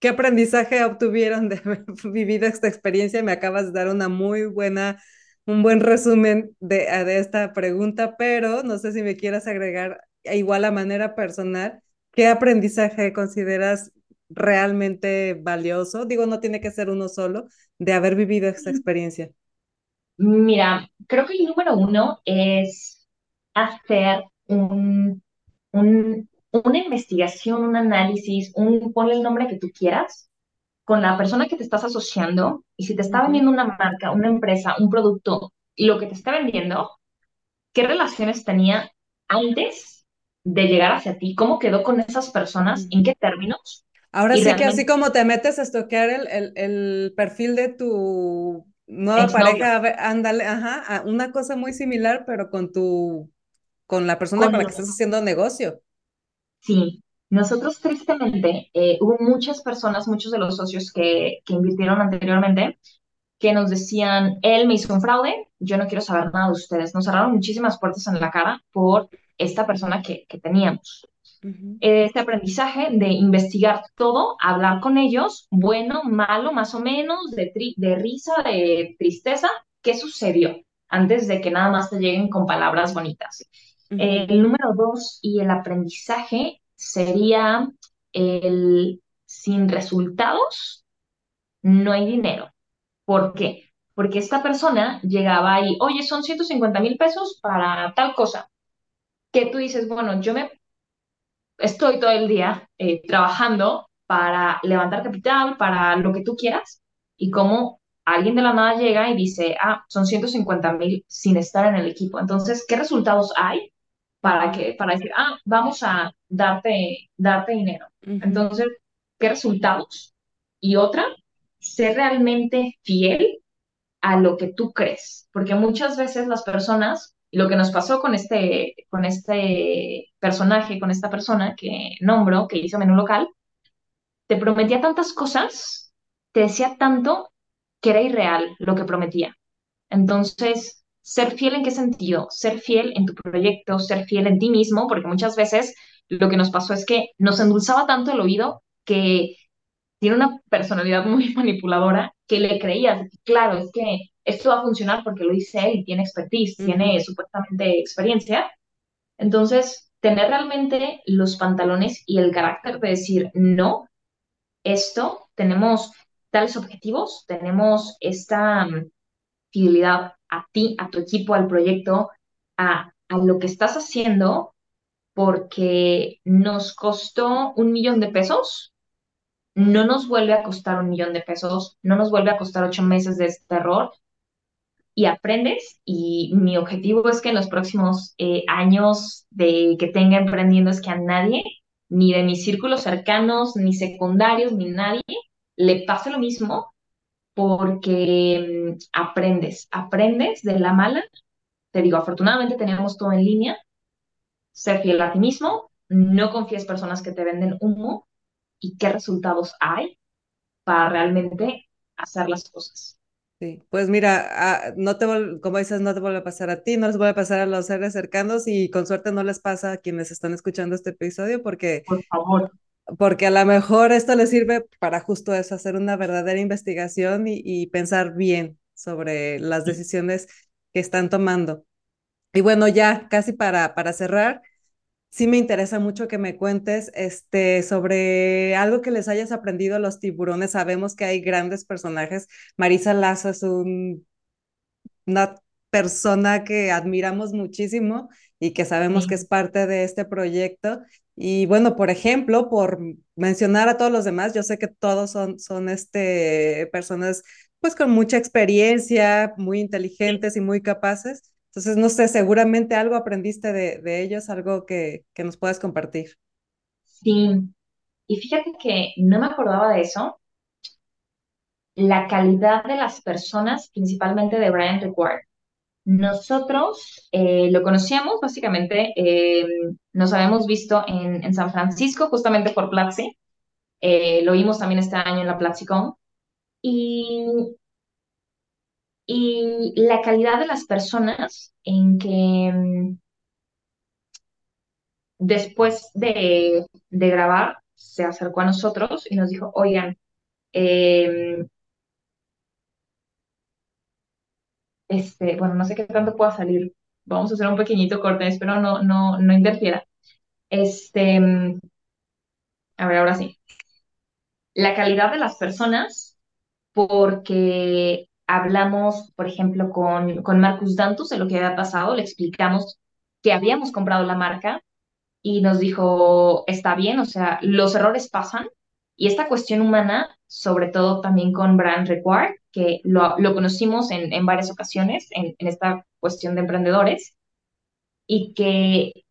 qué aprendizaje obtuvieron de haber vivido esta experiencia. Me acabas de dar una muy buena, un buen resumen de, de esta pregunta, pero no sé si me quieras agregar igual a manera personal, ¿qué aprendizaje consideras realmente valioso? Digo, no tiene que ser uno solo, de haber vivido esta experiencia. Mira, creo que el número uno es hacer un, un una investigación, un análisis, un, ponle el nombre que tú quieras, con la persona que te estás asociando, y si te está vendiendo una marca, una empresa, un producto, lo que te está vendiendo, ¿qué relaciones tenía antes de llegar hacia ti? ¿Cómo quedó con esas personas? ¿En qué términos? Ahora sí realmente... que así como te metes a estoquear el, el, el perfil de tu nueva pareja, ándale, ajá, una cosa muy similar, pero con tu, con la persona con, con la que estás haciendo negocio. Sí, nosotros tristemente, eh, hubo muchas personas, muchos de los socios que, que invirtieron anteriormente, que nos decían, él me hizo un fraude, yo no quiero saber nada de ustedes. Nos cerraron muchísimas puertas en la cara por esta persona que, que teníamos. Uh -huh. Este aprendizaje de investigar todo, hablar con ellos, bueno, malo, más o menos, de, tri de risa, de tristeza, ¿qué sucedió? Antes de que nada más te lleguen con palabras bonitas. Uh -huh. eh, el número dos y el aprendizaje sería el sin resultados no hay dinero. ¿Por qué? Porque esta persona llegaba ahí, oye, son 150 mil pesos para tal cosa. Que tú dices, bueno, yo me estoy todo el día eh, trabajando para levantar capital, para lo que tú quieras, y cómo alguien de la nada llega y dice, ah, son 150 mil sin estar en el equipo. Entonces, ¿qué resultados hay para, que, para decir, ah, vamos a darte, darte dinero? Entonces, ¿qué resultados? Y otra, ser realmente fiel a lo que tú crees, porque muchas veces las personas, lo que nos pasó con este, con este personaje, con esta persona que nombro, que hizo menú local, te prometía tantas cosas, te decía tanto que era irreal lo que prometía. Entonces, ser fiel en qué sentido? Ser fiel en tu proyecto, ser fiel en ti mismo, porque muchas veces lo que nos pasó es que nos endulzaba tanto el oído que tiene una personalidad muy manipuladora que le creías, claro, es que esto va a funcionar porque lo dice él y tiene expertise, tiene supuestamente experiencia. Entonces, tener realmente los pantalones y el carácter de decir, no, esto, tenemos tales objetivos, tenemos esta mm, fidelidad a ti, a tu equipo, al proyecto, a, a lo que estás haciendo, porque nos costó un millón de pesos, no nos vuelve a costar un millón de pesos, no nos vuelve a costar ocho meses de este error y aprendes. Y mi objetivo es que en los próximos eh, años de que tenga emprendiendo es que a nadie, ni de mis círculos cercanos, ni secundarios, ni nadie, le pase lo mismo porque mm, aprendes, aprendes de la mala. Te digo, afortunadamente tenemos todo en línea. Ser fiel a ti mismo, no confíes personas que te venden humo y qué resultados hay para realmente hacer las cosas. Sí, pues mira, ah, no te como dices, no te vuelve a pasar a ti, no les vuelve a pasar a los seres cercanos y con suerte no les pasa a quienes están escuchando este episodio porque, por favor, porque a lo mejor esto les sirve para justo eso, hacer una verdadera investigación y, y pensar bien sobre las decisiones que están tomando. Y bueno, ya casi para, para cerrar, sí me interesa mucho que me cuentes este, sobre algo que les hayas aprendido a los tiburones. Sabemos que hay grandes personajes. Marisa Lazo es un, una persona que admiramos muchísimo y que sabemos que es parte de este proyecto. Y bueno, por ejemplo, por mencionar a todos los demás, yo sé que todos son, son este, personas pues con mucha experiencia, muy inteligentes y muy capaces. Entonces, no sé, seguramente algo aprendiste de, de ellos, algo que, que nos puedas compartir. Sí, y fíjate que no me acordaba de eso. La calidad de las personas, principalmente de Brian Requard. Nosotros eh, lo conocíamos, básicamente, eh, nos habíamos visto en, San Francisco, justamente por Platzi. Eh, lo vimos también este año en la PlatziCon. Y la calidad de las personas en que mm, después de, grabar se acercó a nosotros y nos dijo, oigan, este, bueno, no sé qué tanto pueda salir, vamos a hacer un pequeñito corte, espero no, no, no interfiera. Este, a ver, ahora sí. La calidad de las personas, porque hablamos, por ejemplo, con, con Marcus Dantus de lo que había pasado, le explicamos que habíamos comprado la marca y nos dijo, está bien, o sea, los errores pasan y esta cuestión humana, sobre todo también con Brand Required, que lo, conocimos en, en, varias ocasiones en, en, esta cuestión de emprendedores, y que,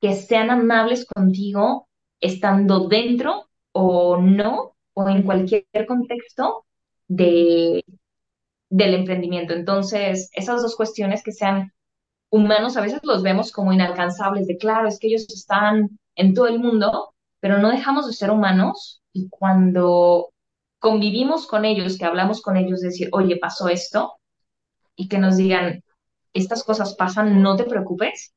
que sean amables contigo estando dentro o no, o en cualquier contexto de, del emprendimiento. Entonces, esas dos cuestiones que sean humanos, a veces los vemos como inalcanzables, de claro, es que ellos están en todo el mundo, pero no dejamos de ser humanos y cuando convivimos con ellos, que hablamos con ellos, decir, oye, pasó esto, y que nos digan, estas cosas pasan, no te preocupes,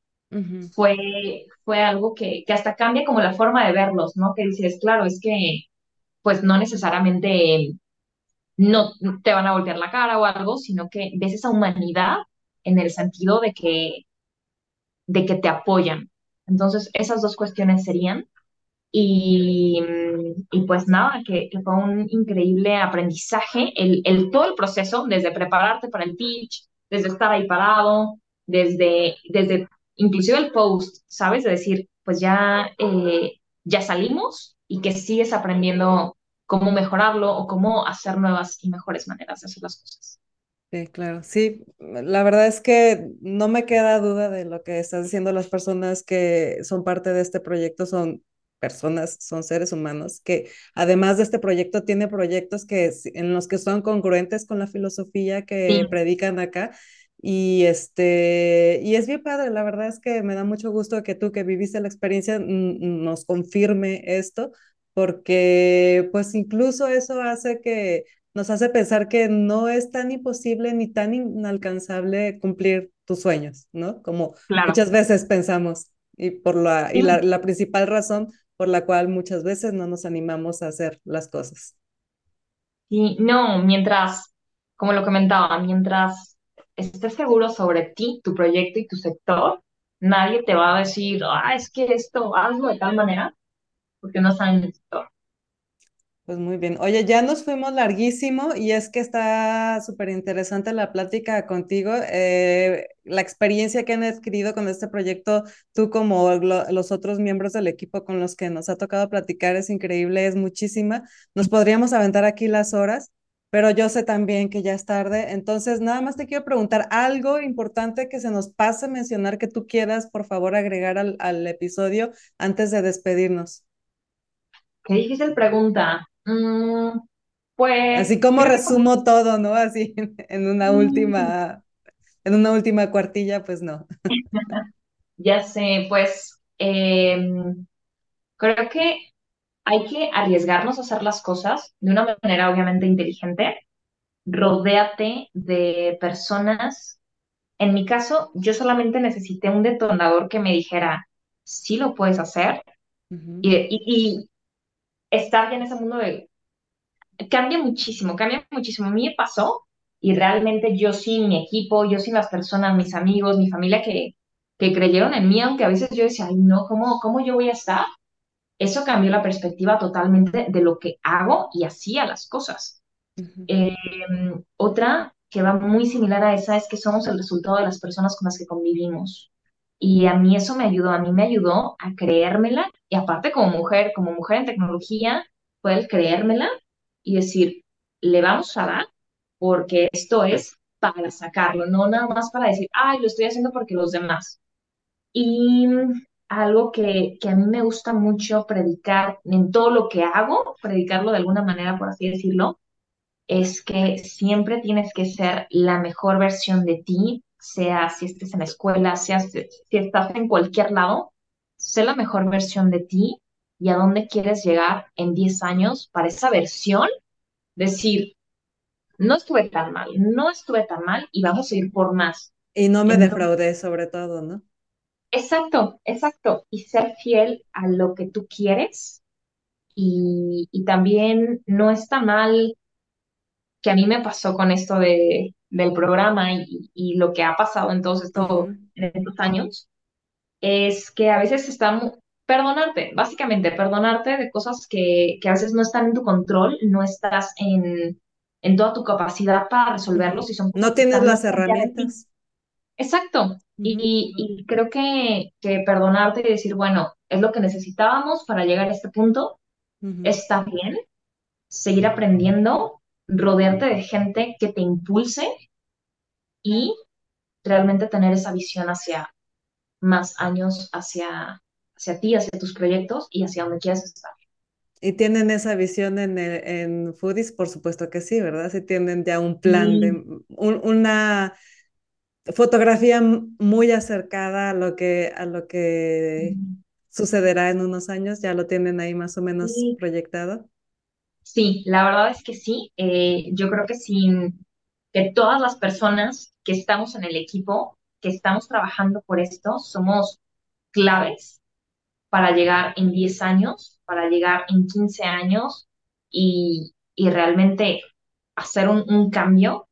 fue, fue algo que, que hasta cambia como la forma de verlos, ¿no? Que dices, claro, es que pues no necesariamente no te van a voltear la cara o algo, sino que ves esa humanidad en el sentido de que, de que te apoyan. Entonces, esas dos cuestiones serían. Y, y pues nada, que, que, fue un increíble aprendizaje, el, el, todo el proceso, desde prepararte para el pitch, desde estar ahí parado, desde, desde inclusive el post, ¿sabes? De decir, pues ya, eh, ya salimos y que sigues aprendiendo cómo mejorarlo o cómo hacer nuevas y mejores maneras de hacer las cosas. Sí, claro. Sí, la verdad es que no me queda duda de lo que estás diciendo. Las personas que son parte de este proyecto son personas, son seres humanos que además de este proyecto tiene proyectos que en los que son congruentes con la filosofía que predican acá. Y este, y es bien padre, la verdad es que me da mucho gusto que tú que viviste la experiencia nos confirme esto, porque pues incluso eso hace que nos hace pensar que no es tan imposible ni tan inalcanzable cumplir tus sueños, ¿no? Como muchas veces pensamos. Y, por la, y la, la principal razón por la cual muchas veces no nos animamos a hacer las cosas. Y no, mientras, como lo comentaba, mientras estés seguro sobre ti, tu proyecto y tu sector, nadie te va a decir, ah, es que esto, hazlo de tal manera, porque no saben el sector. Pues muy bien. Oye, ya nos fuimos larguísimo y es que está súper interesante la plática contigo. Eh, la experiencia que han adquirido con este proyecto, tú como los otros miembros del equipo con los que nos ha tocado platicar es increíble, es muchísima. Nos podríamos aventar aquí las horas, pero yo sé también que ya es tarde. Entonces, nada más te quiero preguntar algo importante que se nos pase mencionar que tú quieras, por favor, agregar al, al episodio antes de despedirnos. Qué difícil pregunta. Mm, pues. Así como resumo todo, ¿no? Así en una mm. última, en una última cuartilla, pues no. ya sé, pues em, creo que hay que arriesgarnos a hacer las cosas de una manera obviamente inteligente. Rodéate de personas. En mi caso, yo solamente necesité un detonador que me dijera, sí lo puedes hacer. y, estar ya en ese mundo de... Cambia muchísimo, cambia muchísimo. A mí me pasó y realmente yo sin mi equipo, yo sin las personas, mis amigos, mi familia que, que creyeron en mí, aunque a veces yo decía, ay, no, ¿cómo, ¿cómo yo voy a estar? Eso cambió la perspectiva totalmente de lo que hago y hacía las cosas. Em, otra que va muy similar a esa es que somos el resultado de las personas con las que convivimos. Y a mí eso me ayudó, a mí me ayudó a creérmela y aparte como mujer, como mujer en tecnología, poder creérmela y decir, le vamos a dar porque esto es para sacarlo, no nada más para decir, ay, lo estoy haciendo porque los demás. Y algo que, que a mí me gusta mucho predicar en todo lo que hago, predicarlo de alguna manera, por así decirlo, es que siempre tienes que ser la mejor versión de ti sea si estés en la escuela, sea si, estás en cualquier lado, sé la mejor versión de ti y a dónde quieres llegar en 10 años para esa versión, decir, no estuve tan mal, no estuve tan mal y vamos a ir por más. Y no me defraudé sobre todo, ¿no? Exacto, exacto. Y ser fiel a lo que tú quieres. Y, y también no está mal que a mí me pasó con esto de, del programa y, lo que ha pasado en todos estos, estos años, es que a veces está perdonarte, básicamente, perdonarte de cosas que, que, a veces no están en tu control, no estás en, en toda tu capacidad para resolverlos. Y son no tienes las herramientas. Exacto. y, y, creo que, que, perdonarte y decir, bueno, es lo que necesitábamos para llegar a este punto, está bien, seguir aprendiendo rodearte de gente que te impulse y realmente tener esa visión hacia más años, hacia, hacia ti, hacia tus proyectos y hacia donde quieras estar. ¿Y tienen esa visión en, en Foodies? Por supuesto que sí, ¿verdad? Si tienen ya un plan, de una fotografía muy acercada a lo que, a lo que sucederá en unos años, ¿ya lo tienen ahí más o menos proyectado? Sí, la verdad es que sí. Eh, yo creo que sin que todas las personas que estamos en el equipo, que estamos trabajando por esto, somos claves para llegar en 10 años, para llegar en 15 años y, realmente hacer un, cambio.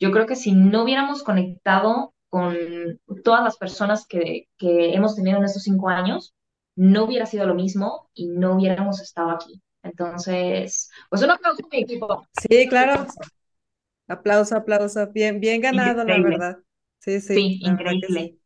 Yo creo que si no hubiéramos conectado con todas las personas que, que hemos tenido en estos cinco años, no hubiera sido lo mismo y no hubiéramos estado aquí. Entonces, pues un aplauso a mi equipo. Sí, claro. Aplauso, aplauso. Bien, bien ganado, la verdad. Sí, sí. Sí, increíble.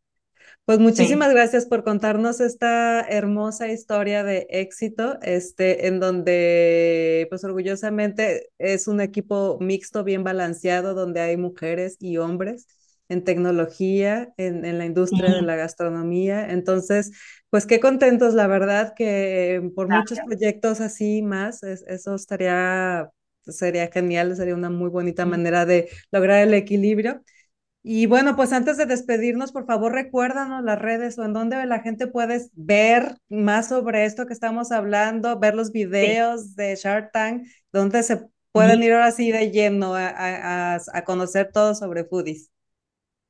Pues muchísimas gracias por contarnos esta hermosa historia de éxito, este, en donde, pues orgullosamente es un equipo mixto, bien balanceado, donde hay mujeres y hombres en tecnología, en, en la industria de la gastronomía. Entonces, pues qué contentos, la verdad, que por muchos proyectos así más, eso estaría, sería genial, sería una muy bonita manera de lograr el equilibrio. Y bueno, pues antes de despedirnos, por favor, recuérdanos las redes o en donde la gente puede ver más sobre esto que estamos hablando, ver los videos de Shark Tank, donde se pueden ir ahora sí de lleno a, a, conocer todo sobre foodies.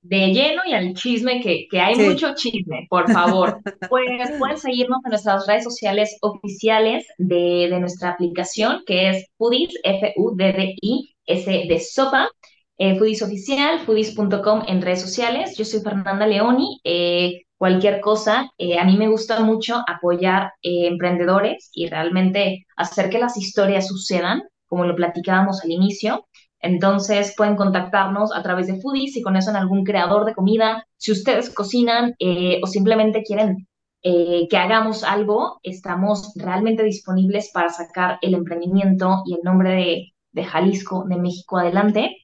De lleno y al chisme, que, que hay mucho chisme, por favor. pues pueden seguirnos en nuestras redes sociales oficiales de, de nuestra aplicación, que es Foodies, F-U-D-D-I-S de sopa eh, Foodies Oficial, foodies.com en redes sociales. Yo soy Fernanda Leoni. Eh, cualquier cosa, eh, a mí me gusta mucho apoyar eh, emprendedores y realmente hacer que las historias sucedan, como lo platicábamos al inicio. Entonces pueden contactarnos a través de Foodies si conocen algún creador de comida, si ustedes cocinan o simplemente quieren que hagamos algo, estamos realmente disponibles para sacar el emprendimiento y el nombre de, de Jalisco, de México adelante.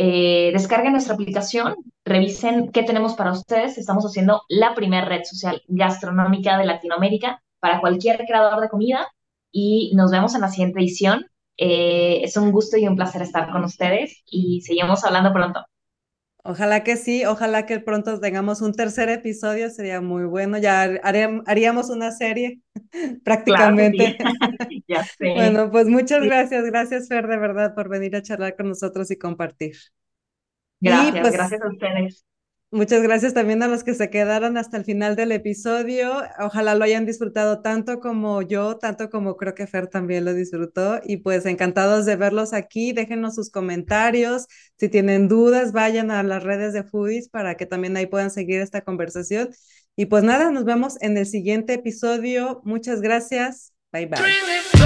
Eh, descarguen nuestra aplicación, revisen qué tenemos para ustedes. Estamos haciendo la primera red social gastronómica de Latinoamérica para cualquier creador de comida y nos vemos en la siguiente edición. Eh, es un gusto y un placer estar con ustedes y seguimos hablando pronto. Ojalá que sí, ojalá que pronto tengamos un tercer episodio, sería muy bueno. Ya haríamos una serie prácticamente. ya sé. Bueno, pues muchas gracias, gracias Fer, de verdad, por venir a charlar con nosotros y compartir. Gracias, pues, gracias a ustedes. Muchas gracias también a los que se quedaron hasta el final del episodio. Ojalá lo hayan disfrutado tanto como yo, tanto como creo que Fer también lo disfrutó. Y pues encantados de verlos aquí. Déjenos sus comentarios. Si tienen dudas, vayan a las redes de Foodies para que también ahí puedan seguir esta conversación. Y pues nada, nos vemos en el siguiente episodio. Muchas gracias. Bye bye.